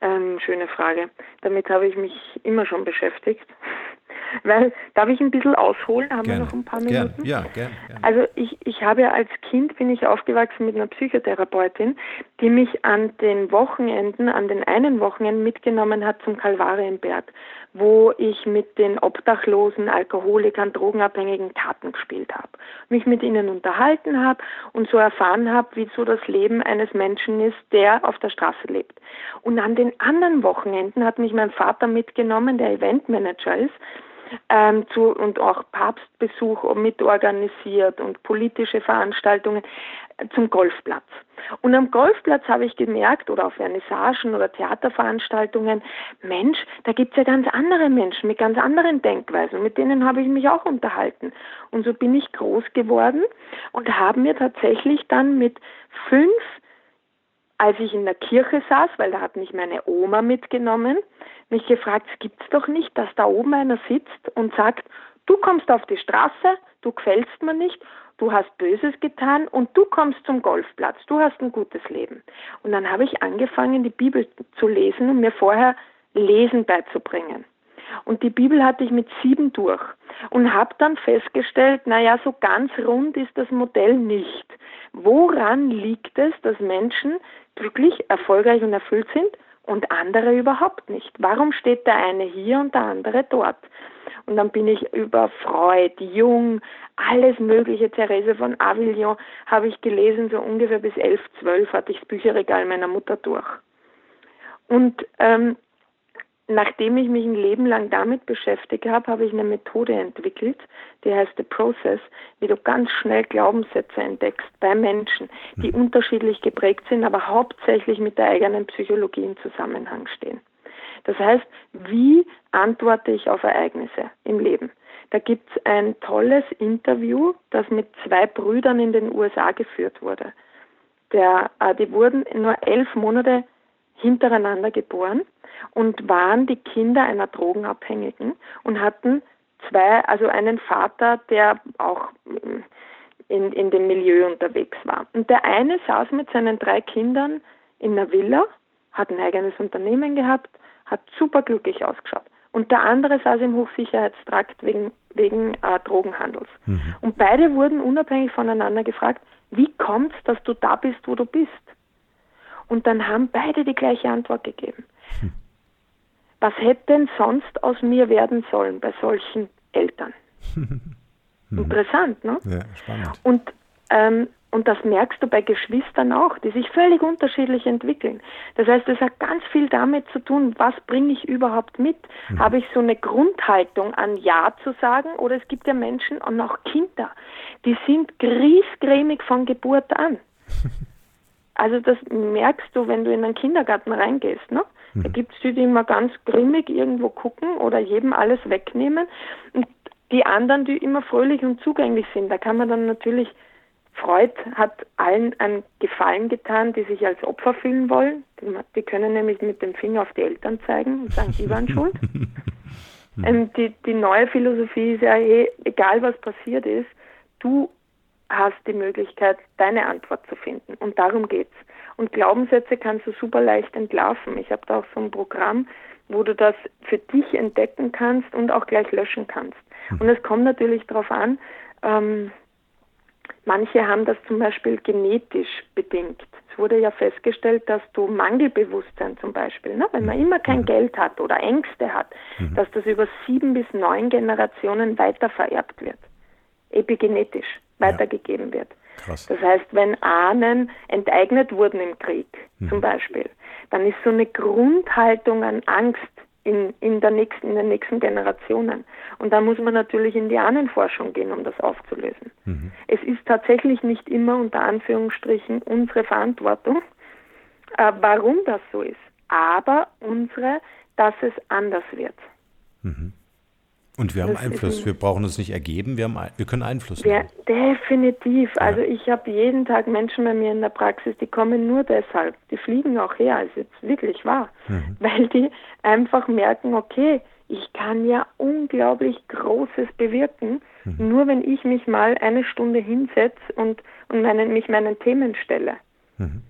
ähm, schöne Frage. Damit habe ich mich immer schon beschäftigt. Weil, darf ich ein bisschen ausholen? Haben gerne. wir noch ein paar Minuten? Gern. Ja, gerne. Gern. Also ich, ich habe ja als Kind bin ich aufgewachsen mit einer Psychotherapeutin, die mich an den Wochenenden, an den einen Wochenenden mitgenommen hat zum Kalvarienberg, wo ich mit den Obdachlosen, Alkoholikern, Drogenabhängigen Karten gespielt habe, mich mit ihnen unterhalten habe und so erfahren habe, wie so das Leben eines Menschen ist, der auf der Straße lebt. Und an den anderen Wochenenden hat mich mein Vater mitgenommen, der Eventmanager ist, ähm, zu, und auch Papstbesuch mitorganisiert und politische Veranstaltungen zum Golfplatz. Und am Golfplatz habe ich gemerkt, oder auf Vernissagen oder Theaterveranstaltungen, Mensch, da gibt es ja ganz andere Menschen mit ganz anderen Denkweisen. Mit denen habe ich mich auch unterhalten. Und so bin ich groß geworden und habe mir tatsächlich dann mit fünf als ich in der Kirche saß, weil da hat mich meine Oma mitgenommen, mich gefragt, es gibt's doch nicht, dass da oben einer sitzt und sagt, du kommst auf die Straße, du gefällst mir nicht, du hast Böses getan und du kommst zum Golfplatz, du hast ein gutes Leben. Und dann habe ich angefangen, die Bibel zu lesen und mir vorher Lesen beizubringen. Und die Bibel hatte ich mit sieben durch und habe dann festgestellt, naja, so ganz rund ist das Modell nicht. Woran liegt es, dass Menschen glücklich, erfolgreich und erfüllt sind und andere überhaupt nicht? Warum steht der eine hier und der andere dort? Und dann bin ich über Freud, Jung, alles Mögliche, Therese von Avignon habe ich gelesen, so ungefähr bis elf, zwölf hatte ich das Bücherregal meiner Mutter durch. Und ähm, nachdem ich mich ein Leben lang damit beschäftigt habe, habe ich eine Methode entwickelt, die heißt The Process, wie du ganz schnell Glaubenssätze entdeckst bei Menschen, die mhm. unterschiedlich geprägt sind, aber hauptsächlich mit der eigenen Psychologie im Zusammenhang stehen. Das heißt, wie antworte ich auf Ereignisse im Leben? Da gibt es ein tolles Interview, das mit zwei Brüdern in den USA geführt wurde. Der, äh, die wurden nur elf Monate hintereinander geboren und waren die Kinder einer Drogenabhängigen und hatten zwei, also einen Vater, der auch in, in dem Milieu unterwegs war. Und der eine saß mit seinen drei Kindern in einer Villa, hat ein eigenes Unternehmen gehabt, hat super glücklich ausgeschaut. Und der andere saß im Hochsicherheitstrakt wegen, wegen äh, Drogenhandels. Mhm. Und beide wurden unabhängig voneinander gefragt, wie kommt es, dass du da bist, wo du bist? Und dann haben beide die gleiche Antwort gegeben. Hm. Was hätte denn sonst aus mir werden sollen bei solchen Eltern? Interessant, ne? Ja, spannend. Und, ähm, und das merkst du bei Geschwistern auch, die sich völlig unterschiedlich entwickeln. Das heißt, es hat ganz viel damit zu tun, was bringe ich überhaupt mit? Mhm. Habe ich so eine Grundhaltung an Ja zu sagen? Oder es gibt ja Menschen und auch Kinder, die sind griesgrämig von Geburt an. Also das merkst du, wenn du in einen Kindergarten reingehst. Ne? Mhm. Da gibt es die, die immer ganz grimmig irgendwo gucken oder jedem alles wegnehmen. Und die anderen, die immer fröhlich und zugänglich sind. Da kann man dann natürlich, Freud hat allen einen Gefallen getan, die sich als Opfer fühlen wollen. Die können nämlich mit dem Finger auf die Eltern zeigen und sagen, die waren schuld. ähm, die, die neue Philosophie ist ja, hey, egal was passiert ist, du hast die Möglichkeit, deine Antwort zu finden. Und darum geht's. Und Glaubenssätze kannst du super leicht entlarven. Ich habe da auch so ein Programm, wo du das für dich entdecken kannst und auch gleich löschen kannst. Hm. Und es kommt natürlich darauf an, ähm, manche haben das zum Beispiel genetisch bedingt. Es wurde ja festgestellt, dass du Mangelbewusstsein zum Beispiel, ne, wenn man hm. immer kein hm. Geld hat oder Ängste hat, dass das über sieben bis neun Generationen weiter vererbt wird. Epigenetisch weitergegeben wird. Krass. Das heißt, wenn Ahnen enteignet wurden im Krieg mhm. zum Beispiel, dann ist so eine Grundhaltung an Angst in, in, der nächsten, in den nächsten Generationen. Und da muss man natürlich in die Ahnenforschung gehen, um das aufzulösen. Mhm. Es ist tatsächlich nicht immer unter Anführungsstrichen unsere Verantwortung, äh, warum das so ist, aber unsere, dass es anders wird. Mhm. Und wir haben das Einfluss. Wir brauchen uns nicht ergeben, wir, haben, wir können Einfluss nehmen. definitiv. Ja. Also ich habe jeden Tag Menschen bei mir in der Praxis, die kommen nur deshalb. Die fliegen auch her, ist jetzt wirklich wahr. Mhm. Weil die einfach merken, okay, ich kann ja unglaublich Großes bewirken Mhm. Nur wenn ich mich mal eine Stunde hinsetze und, und meinen, mich meinen Themen stelle. Mhm.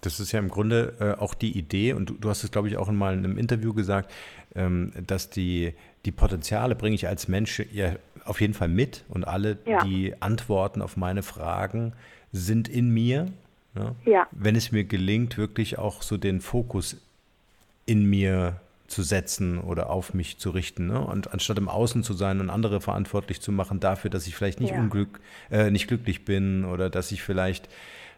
Das ist ja im Grunde äh, auch die Idee, und du, du hast es, glaube ich, auch mal in einem Interview gesagt, ähm, dass die, die Potenziale bringe ich als Mensch ja auf jeden Fall mit und alle ja. die Antworten auf meine Fragen sind in mir. Ne? Ja. Wenn es mir gelingt, wirklich auch so den Fokus in mir zu setzen oder auf mich zu richten. Ne? Und anstatt im Außen zu sein und andere verantwortlich zu machen dafür, dass ich vielleicht nicht, ja. unglück, äh, nicht glücklich bin oder dass ich vielleicht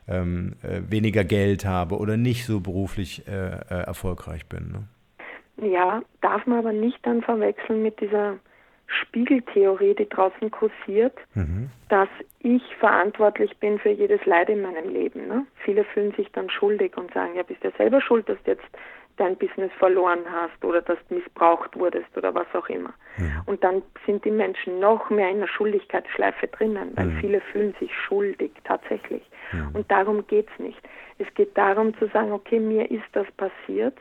ähm, äh, weniger Geld habe oder nicht so beruflich äh, äh, erfolgreich bin. Ne? Ja, darf man aber nicht dann verwechseln mit dieser Spiegeltheorie, die draußen kursiert, mhm. dass ich verantwortlich bin für jedes Leid in meinem Leben. Ne? Viele fühlen sich dann schuldig und sagen, ja, bist ja selber schuld, dass du jetzt dein Business verloren hast oder dass du missbraucht wurdest oder was auch immer. Mhm. Und dann sind die Menschen noch mehr in der Schuldigkeitsschleife drinnen, weil mhm. viele fühlen sich schuldig tatsächlich. Mhm. Und darum geht es nicht. Es geht darum zu sagen, okay, mir ist das passiert,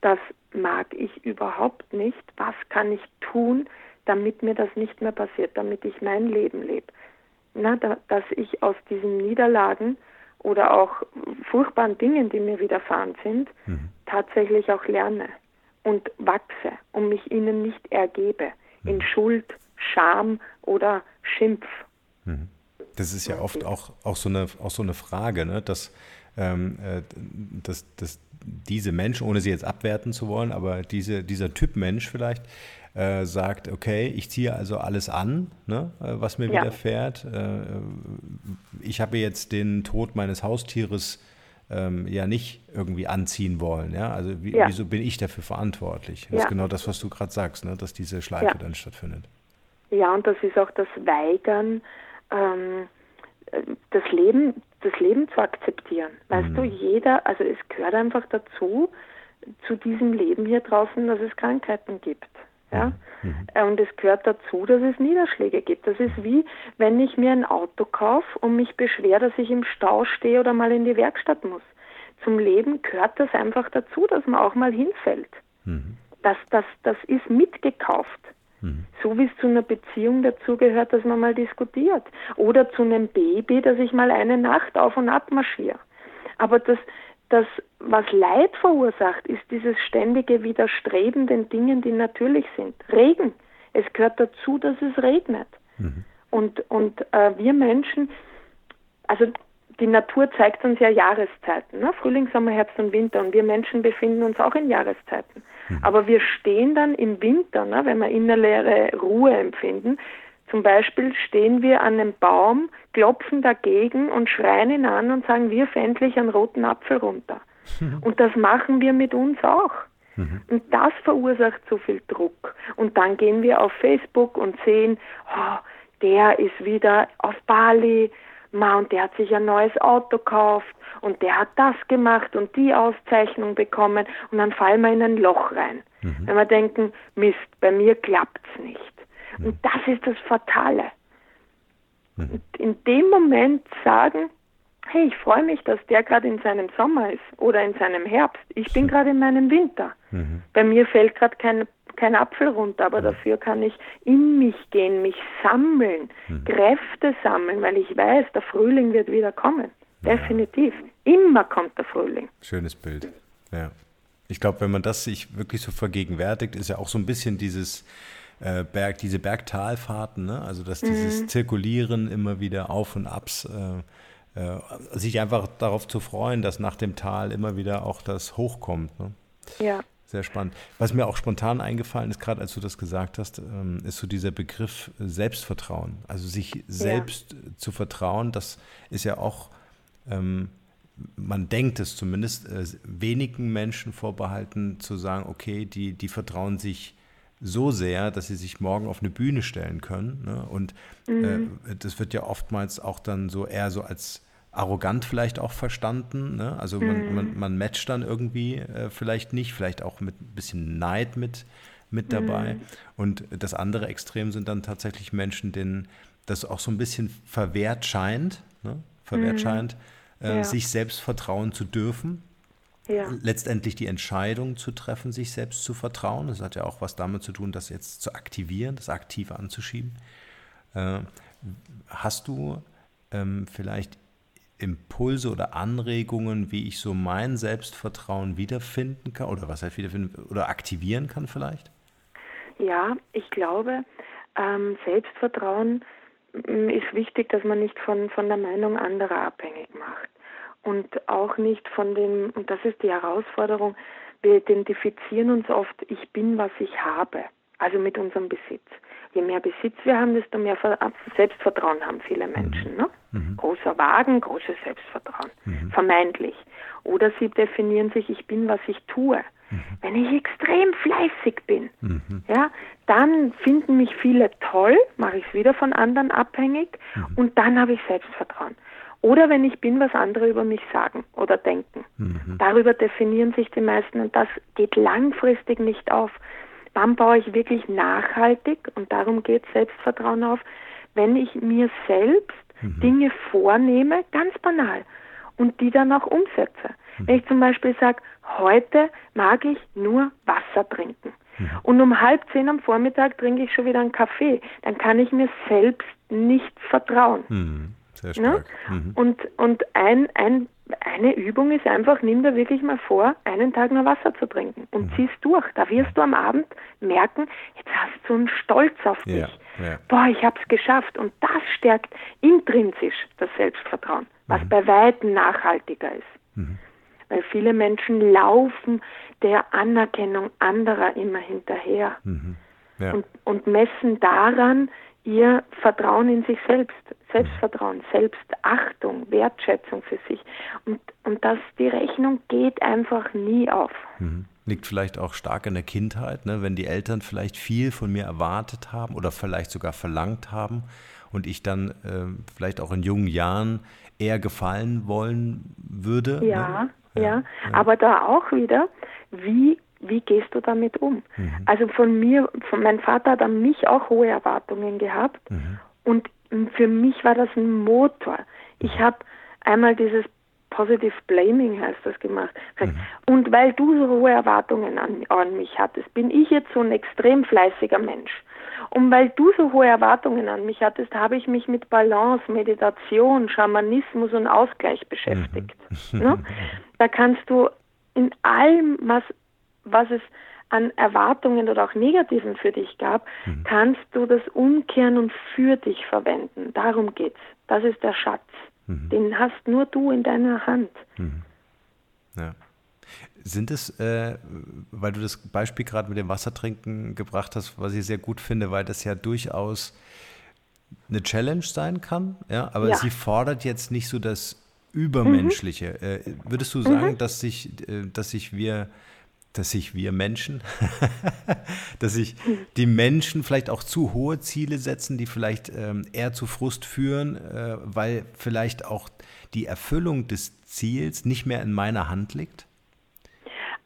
das mag ich überhaupt nicht, was kann ich tun, damit mir das nicht mehr passiert, damit ich mein Leben lebe. Na, da, dass ich aus diesen Niederlagen oder auch furchtbaren Dingen, die mir widerfahren sind, mhm. tatsächlich auch lerne und wachse und mich ihnen nicht ergebe mhm. in Schuld, Scham oder Schimpf. Mhm. Das ist ja oft auch, auch, so, eine, auch so eine Frage, ne? dass, ähm, äh, dass, dass diese Menschen, ohne sie jetzt abwerten zu wollen, aber diese, dieser Typ Mensch vielleicht, äh, sagt, okay, ich ziehe also alles an, ne, äh, was mir ja. widerfährt. Äh, ich habe jetzt den Tod meines Haustieres ähm, ja nicht irgendwie anziehen wollen. Ja? Also wie, ja. wieso bin ich dafür verantwortlich? Das ja. ist genau das, was du gerade sagst, ne? dass diese Schleife dann stattfindet. Ja, und das ist auch das Weigern, ähm, das Leben, das Leben zu akzeptieren. Weißt mhm. du, jeder, also es gehört einfach dazu, zu diesem Leben hier draußen, dass es Krankheiten gibt. Ja? Mhm. Und es gehört dazu, dass es Niederschläge gibt. Das ist wie, wenn ich mir ein Auto kaufe und mich beschwere, dass ich im Stau stehe oder mal in die Werkstatt muss. Zum Leben gehört das einfach dazu, dass man auch mal hinfällt. Mhm. Das, das, das ist mitgekauft. Mhm. So wie es zu einer Beziehung dazugehört, dass man mal diskutiert. Oder zu einem Baby, dass ich mal eine Nacht auf und ab marschiere. Aber das, das, was Leid verursacht, ist dieses ständige Widerstreben den Dingen, die natürlich sind. Regen. Es gehört dazu, dass es regnet. Mhm. Und, und äh, wir Menschen, also die Natur zeigt uns ja Jahreszeiten, ne? Frühling, Sommer, Herbst und Winter. Und wir Menschen befinden uns auch in Jahreszeiten. Mhm. Aber wir stehen dann im Winter, ne? wenn wir innere Ruhe empfinden, zum Beispiel stehen wir an einem Baum, klopfen dagegen und schreien ihn an und sagen, wirf endlich einen roten Apfel runter. Mhm. Und das machen wir mit uns auch. Mhm. Und das verursacht so viel Druck. Und dann gehen wir auf Facebook und sehen, oh, der ist wieder auf Bali, ma, und der hat sich ein neues Auto gekauft und der hat das gemacht und die Auszeichnung bekommen und dann fallen wir in ein Loch rein. Mhm. Wenn wir denken, Mist, bei mir klappt's nicht. Und das ist das Fatale. Mhm. Und in dem Moment sagen, hey, ich freue mich, dass der gerade in seinem Sommer ist oder in seinem Herbst. Ich bin gerade in meinem Winter. Mhm. Bei mir fällt gerade kein, kein Apfel runter, aber mhm. dafür kann ich in mich gehen, mich sammeln, mhm. Kräfte sammeln, weil ich weiß, der Frühling wird wieder kommen. Definitiv. Immer kommt der Frühling. Schönes Bild. Ja. Ich glaube, wenn man das sich wirklich so vergegenwärtigt, ist ja auch so ein bisschen dieses, äh, Berg, diese Bergtalfahrten, ne? also dass dieses mhm. Zirkulieren immer wieder auf und abs, äh, äh, sich einfach darauf zu freuen, dass nach dem Tal immer wieder auch das hochkommt. Ne? Ja. Sehr spannend. Was mir auch spontan eingefallen ist, gerade als du das gesagt hast, ähm, ist so dieser Begriff Selbstvertrauen. Also sich selbst ja. zu vertrauen, das ist ja auch, ähm, man denkt es zumindest, äh, wenigen Menschen vorbehalten zu sagen, okay, die, die vertrauen sich so sehr, dass sie sich morgen auf eine Bühne stellen können. Ne? Und mhm. äh, das wird ja oftmals auch dann so eher so als arrogant vielleicht auch verstanden. Ne? Also man, mhm. man, man, matcht dann irgendwie äh, vielleicht nicht, vielleicht auch mit ein bisschen Neid mit, mit dabei. Mhm. Und das andere Extrem sind dann tatsächlich Menschen, denen das auch so ein bisschen verwehrt scheint, ne? verwehrt mhm. scheint, äh, ja. sich selbst vertrauen zu dürfen ja. letztendlich die Entscheidung zu treffen, sich selbst zu vertrauen. Das hat ja auch was damit zu tun, das jetzt zu aktivieren, das aktiv anzuschieben. Äh, hast du ähm, vielleicht Impulse oder Anregungen, wie ich so mein Selbstvertrauen wiederfinden kann oder was heißt wiederfinden oder aktivieren kann vielleicht? Ja, ich glaube, ähm, Selbstvertrauen mm, ist wichtig, dass man nicht von, von der Meinung anderer abhängig macht und auch nicht von dem, und das ist die Herausforderung, wir identifizieren uns oft, ich bin, was ich habe, also mit unserem Besitz. Je mehr Besitz wir haben, desto mehr Selbstvertrauen haben viele Menschen. Mhm. Ne? Mhm. Großer Wagen, großes Selbstvertrauen, mhm. vermeintlich. Oder sie definieren sich, ich bin, was ich tue. Mhm. Wenn ich extrem fleißig bin, mhm. ja, dann finden mich viele toll, mache ich es wieder von anderen abhängig mhm. und dann habe ich Selbstvertrauen. Oder wenn ich bin, was andere über mich sagen oder denken. Darüber definieren sich die meisten und das geht langfristig nicht auf. Wann baue ich wirklich nachhaltig, und darum geht Selbstvertrauen auf, wenn ich mir selbst mhm. Dinge vornehme, ganz banal, und die dann auch umsetze. Mhm. Wenn ich zum Beispiel sage, heute mag ich nur Wasser trinken. Mhm. Und um halb zehn am Vormittag trinke ich schon wieder einen Kaffee. Dann kann ich mir selbst nicht vertrauen. Mhm. Sehr ne? stark. Ne? Mhm. Und, und ein, ein, eine Übung ist einfach, nimm dir wirklich mal vor, einen Tag nur Wasser zu trinken und mhm. zieh's durch. Da wirst du am Abend merken, jetzt hast du einen Stolz auf dich. Ja, ja. Boah, ich hab's geschafft. Und das stärkt intrinsisch das Selbstvertrauen, was mhm. bei weitem nachhaltiger ist. Mhm. Weil viele Menschen laufen der Anerkennung anderer immer hinterher mhm. ja. und, und messen daran, ihr Vertrauen in sich selbst, Selbstvertrauen, Selbstachtung, Wertschätzung für sich. Und, und das, die Rechnung geht einfach nie auf. Mhm. Liegt vielleicht auch stark in der Kindheit, ne? wenn die Eltern vielleicht viel von mir erwartet haben oder vielleicht sogar verlangt haben und ich dann äh, vielleicht auch in jungen Jahren eher gefallen wollen würde. Ja, ne? ja, ja, aber da auch wieder, wie wie gehst du damit um? Mhm. Also von mir, von mein Vater hat an mich auch hohe Erwartungen gehabt mhm. und für mich war das ein Motor. Ich mhm. habe einmal dieses Positive Blaming heißt das gemacht. Mhm. Und weil du so hohe Erwartungen an, an mich hattest, bin ich jetzt so ein extrem fleißiger Mensch. Und weil du so hohe Erwartungen an mich hattest, habe ich mich mit Balance, Meditation, Schamanismus und Ausgleich beschäftigt. Mhm. Ne? Da kannst du in allem, was was es an Erwartungen oder auch Negativen für dich gab, mhm. kannst du das umkehren und für dich verwenden. Darum geht's. Das ist der Schatz. Mhm. Den hast nur du in deiner Hand. Mhm. Ja. Sind es, äh, weil du das Beispiel gerade mit dem Wassertrinken gebracht hast, was ich sehr gut finde, weil das ja durchaus eine Challenge sein kann, ja, aber ja. sie fordert jetzt nicht so das Übermenschliche. Mhm. Äh, würdest du sagen, mhm. dass sich, äh, dass sich wir dass sich wir Menschen, dass sich die Menschen vielleicht auch zu hohe Ziele setzen, die vielleicht ähm, eher zu Frust führen, äh, weil vielleicht auch die Erfüllung des Ziels nicht mehr in meiner Hand liegt?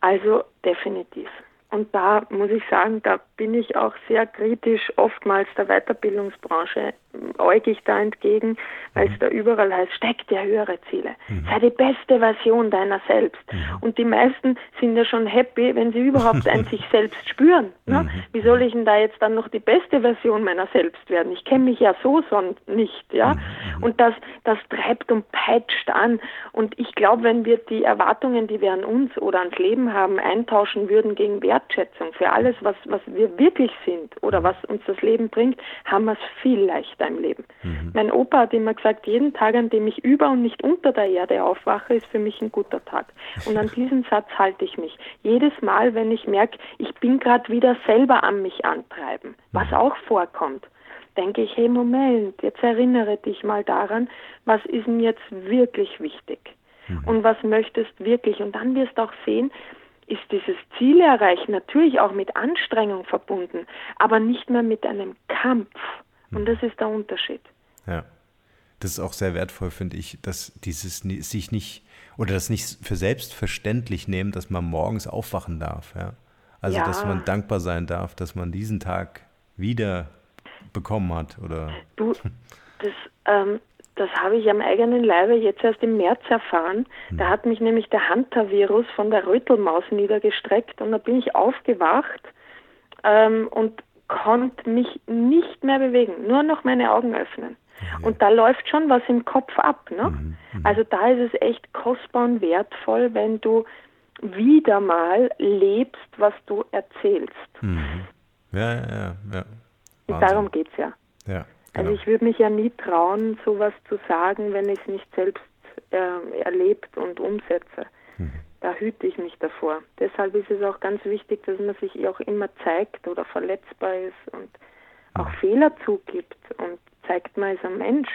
Also definitiv. Und da muss ich sagen, da bin ich auch sehr kritisch oftmals der Weiterbildungsbranche äugig da entgegen, weil es mhm. da überall heißt, steck dir höhere Ziele. Mhm. Sei die beste Version deiner selbst. Mhm. Und die meisten sind ja schon happy, wenn sie überhaupt ein sich selbst spüren. Ne? Mhm. Wie soll ich denn da jetzt dann noch die beste Version meiner selbst werden? Ich kenne mich ja so sonst nicht, ja. Mhm. Mhm. Und das, das treibt und peitscht an. Und ich glaube, wenn wir die Erwartungen, die wir an uns oder ans Leben haben, eintauschen würden gegen Wertschätzung für alles, was, was wir wirklich sind oder was uns das Leben bringt, haben wir es viel leichter im Leben. Mhm. Mein Opa hat immer gesagt, jeden Tag, an dem ich über und nicht unter der Erde aufwache, ist für mich ein guter Tag. Und an diesen Satz halte ich mich. Jedes Mal, wenn ich merke, ich bin gerade wieder selber an mich antreiben, was mhm. auch vorkommt, denke ich, hey Moment, jetzt erinnere dich mal daran, was ist denn jetzt wirklich wichtig? Mhm. Und was möchtest wirklich? Und dann wirst du auch sehen, ist dieses Ziel erreichen natürlich auch mit Anstrengung verbunden, aber nicht mehr mit einem Kampf. Und das ist der Unterschied. Ja. Das ist auch sehr wertvoll, finde ich, dass dieses sich nicht oder das nicht für selbstverständlich nehmen, dass man morgens aufwachen darf. Ja? Also, ja. dass man dankbar sein darf, dass man diesen Tag wieder bekommen hat. Oder du, das, ähm, Das habe ich am eigenen Leibe jetzt erst im März erfahren. Da hat mich nämlich der Hunter-Virus von der Rötelmaus niedergestreckt und da bin ich aufgewacht ähm, und konnte mich nicht mehr bewegen, nur noch meine Augen öffnen. Und da läuft schon was im Kopf ab. Ne? Mhm, Also da ist es echt kostbar und wertvoll, wenn du wieder mal lebst, was du erzählst. Ja, ja, ja. ja. Wahnsinn. darum geht's ja. Ja, Also genau. ich würde mich ja nie trauen, sowas zu sagen, wenn ich es nicht selbst äh, erlebt und umsetze. Mhm. Da hüte ich mich davor. Deshalb ist es auch ganz wichtig, dass man sich auch immer zeigt oder verletzbar ist und auch Fehler zugibt und zeigt, man ist ein Mensch,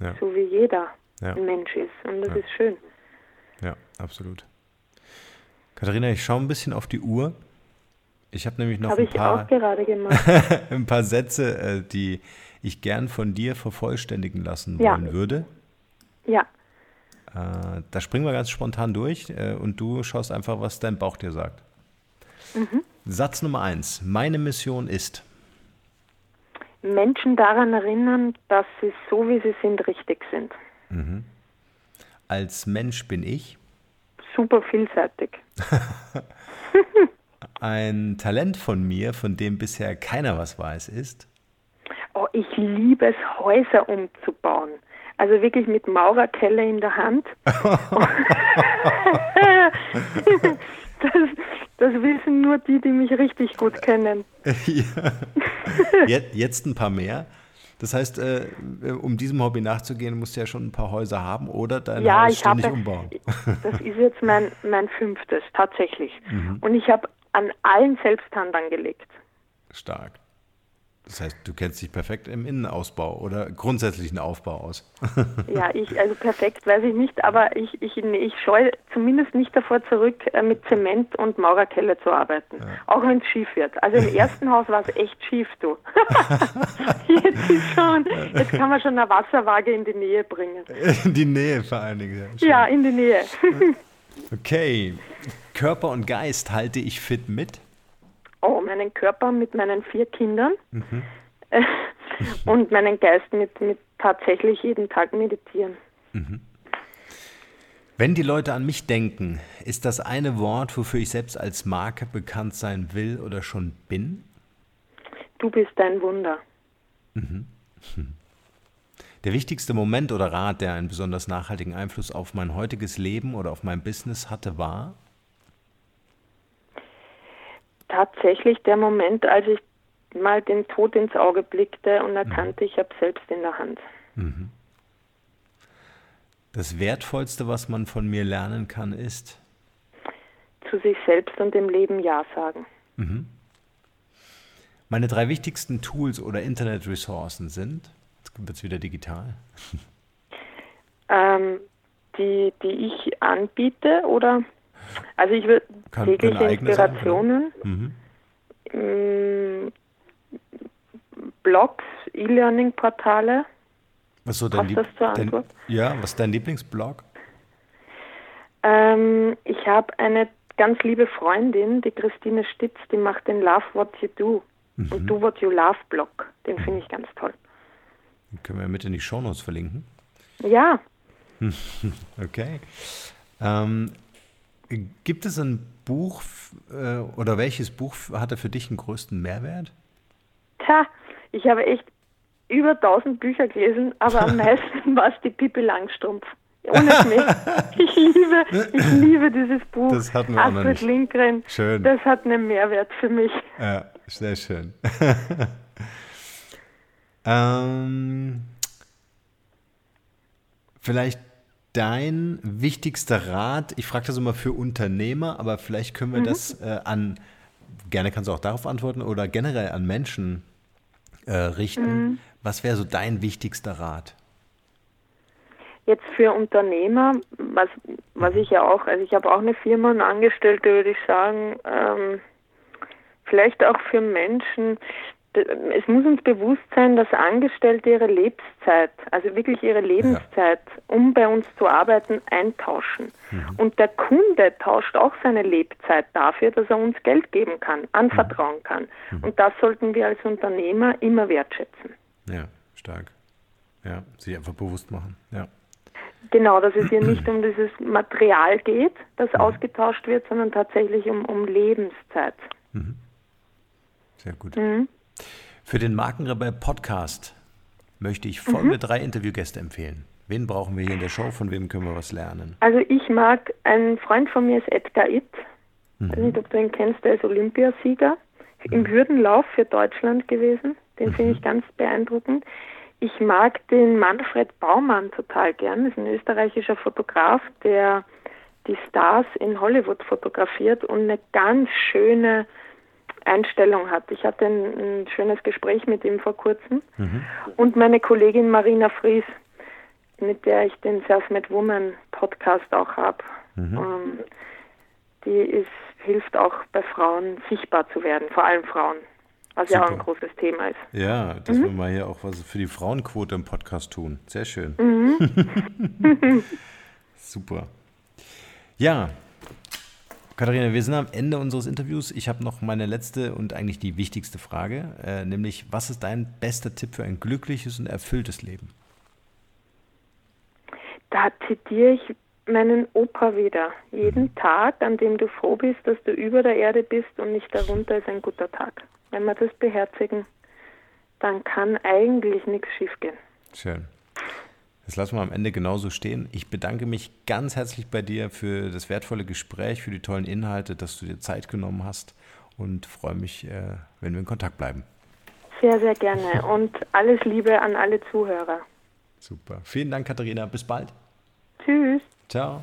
Ja. so wie jeder Ja. ein Mensch ist. Und das Ja. ist schön. Ja, absolut. Katharina, ich schaue ein bisschen auf die Uhr. Ich habe nämlich noch Habe ein paar, auch gerade gemacht. ein paar Sätze, äh, die ich gern von dir vervollständigen lassen Ja. wollen würde. ja, Äh, da springen wir ganz spontan durch äh, und du schaust einfach, was dein Bauch dir sagt. Mhm. Satz Nummer eins. Meine Mission ist. Menschen daran erinnern, dass sie so wie sie sind richtig sind. Als Mensch bin ich. Super vielseitig. Ein Talent von mir, von dem bisher keiner was weiß, ist. Oh, ich liebe es, Häuser umzubauen. Also wirklich mit Maurerkelle in der Hand. das, das wissen nur die, die mich richtig gut kennen. Jetzt, jetzt ein paar mehr. Das heißt, äh, um diesem Hobby nachzugehen, musst du ja schon ein paar Häuser haben oder dein ja, Haus ständig habe. umbauen. Das ist jetzt mein, mein fünftes, tatsächlich. Mhm. Und ich habe an allen selbst Hand angelegt. Stark. Das heißt, du kennst dich perfekt im Innenausbau oder grundsätzlichen Aufbau aus. Ja, ich, also perfekt weiß ich nicht, aber ich, ich, ich scheue zumindest nicht davor zurück, äh, mit Zement und Maurerkelle zu arbeiten. Auch wenn es schief wird. Also im ersten Haus war es echt schief, du. jetzt ist schon, jetzt kann man schon eine Wasserwaage in die Nähe bringen. In die Nähe vor allen Dingen. ja. Ja, in die Nähe. Okay. Körper und Geist halte ich fit mit. Oh, meinen Körper mit meinen vier Kindern äh, und meinen Geist mit, mit tatsächlich jeden Tag meditieren. Wenn die Leute an mich denken, ist das eine Wort, wofür ich selbst als Marke bekannt sein will oder schon bin? Du bist ein Wunder. Der wichtigste Moment oder Rat, der einen besonders nachhaltigen Einfluss auf mein heutiges Leben oder auf mein Business hatte, war? tatsächlich der Moment, als ich mal den Tod ins Auge blickte und erkannte, ich habe selbst in der Hand. Das Wertvollste, was man von mir lernen kann, ist? Zu sich selbst und dem Leben Ja sagen. Meine drei wichtigsten Tools oder Internetressourcen sind? Wird es wieder digital. Ähm, die, die ich anbiete oder also ich würde Kann- tägliche eigene sein, Inspirationen, Mhm. mh, Blogs, E-Learning-Portale. Was so dein Passt Lieb- das zur dein, Antwort? Ja, was ist dein Lieblingsblog? Ähm, ich habe eine ganz liebe Freundin, die Christine Stitz, die macht den Love What You Do Mhm. und Do What You Love Blog. Den finde ich ganz toll. Können wir mit in die Shownotes verlinken. Ja, Okay. Ähm, gibt es ein Buch äh, oder welches Buch hatte für dich den größten Mehrwert? Tja, ich habe echt über 1000 Bücher gelesen, aber am meisten war es die Pippi Langstrumpf. Ohne Schmäh. Ich liebe, ich liebe dieses Buch. Das hatten wir auch noch Astrid nicht. Lindgren. Schön. Das hat einen Mehrwert für mich. Ja, sehr schön. Ähm, vielleicht dein wichtigster Rat, ich frage das immer für Unternehmer, aber vielleicht können wir das äh, an, gerne kannst du auch darauf antworten, oder generell an Menschen äh, richten. Was wäre so dein wichtigster Rat? Jetzt für Unternehmer, was, was ich ja auch, also ich habe auch eine Firma und Angestellte, würde ich sagen, ähm, vielleicht auch für Menschen, es muss uns bewusst sein, dass Angestellte ihre Lebenszeit, also wirklich ihre Lebenszeit, um bei uns zu arbeiten, eintauschen. Und der Kunde tauscht auch seine Lebzeit dafür, dass er uns Geld geben kann, anvertrauen kann. Und das sollten wir als Unternehmer immer wertschätzen. Ja, stark. Ja, sich einfach bewusst machen, ja. Genau, dass es hier nicht um dieses Material geht, das mhm. ausgetauscht wird, sondern tatsächlich um, um Lebenszeit. Mhm. Sehr gut. Mhm. Für den Markenrebell Podcast möchte ich folgende mhm. drei Interviewgäste empfehlen. Wen brauchen wir hier in der Show? Von wem können wir was lernen? Also ich mag, ein Freund von mir ist Edgar Itt. Mhm. Ich weiß nicht, ob du ihn kennst, der ist Olympiasieger mhm. im Hürdenlauf für Deutschland gewesen. Den finde ich mhm. ganz beeindruckend. Ich mag den Manfred Baumann total gern. Das ist ein österreichischer Fotograf, der die Stars in Hollywood fotografiert und eine ganz schöne Einstellung hat. Ich hatte ein, ein schönes Gespräch mit ihm vor kurzem. Mhm. Und meine Kollegin Marina Fries, mit der ich den Self-Made Woman Podcast auch habe. Mhm. Um, die ist, hilft auch bei Frauen sichtbar zu werden, vor allem Frauen. Was Super. ja auch ein großes Thema ist. Ja, dass mhm. wir mal hier auch was für die Frauenquote im Podcast tun. Sehr schön. Mhm. Super. Ja, Katharina, wir sind am Ende unseres Interviews. Ich habe noch meine letzte und eigentlich die wichtigste Frage, äh, nämlich was ist dein bester Tipp für ein glückliches und erfülltes Leben? Da zitiere ich meinen Opa wieder. Jeden mhm. Tag, an dem du froh bist, dass du über der Erde bist und nicht darunter, ist ein guter Tag. Wenn wir das beherzigen, dann kann eigentlich nichts schiefgehen. Schön. Das lassen wir am Ende genauso stehen. Ich bedanke mich ganz herzlich bei dir für das wertvolle Gespräch, für die tollen Inhalte, dass du dir Zeit genommen hast und freue mich, äh, wenn wir in Kontakt bleiben. Sehr, sehr gerne und alles Liebe an alle Zuhörer. Super. Vielen Dank, Katharina. Bis bald. Tschüss. Ciao.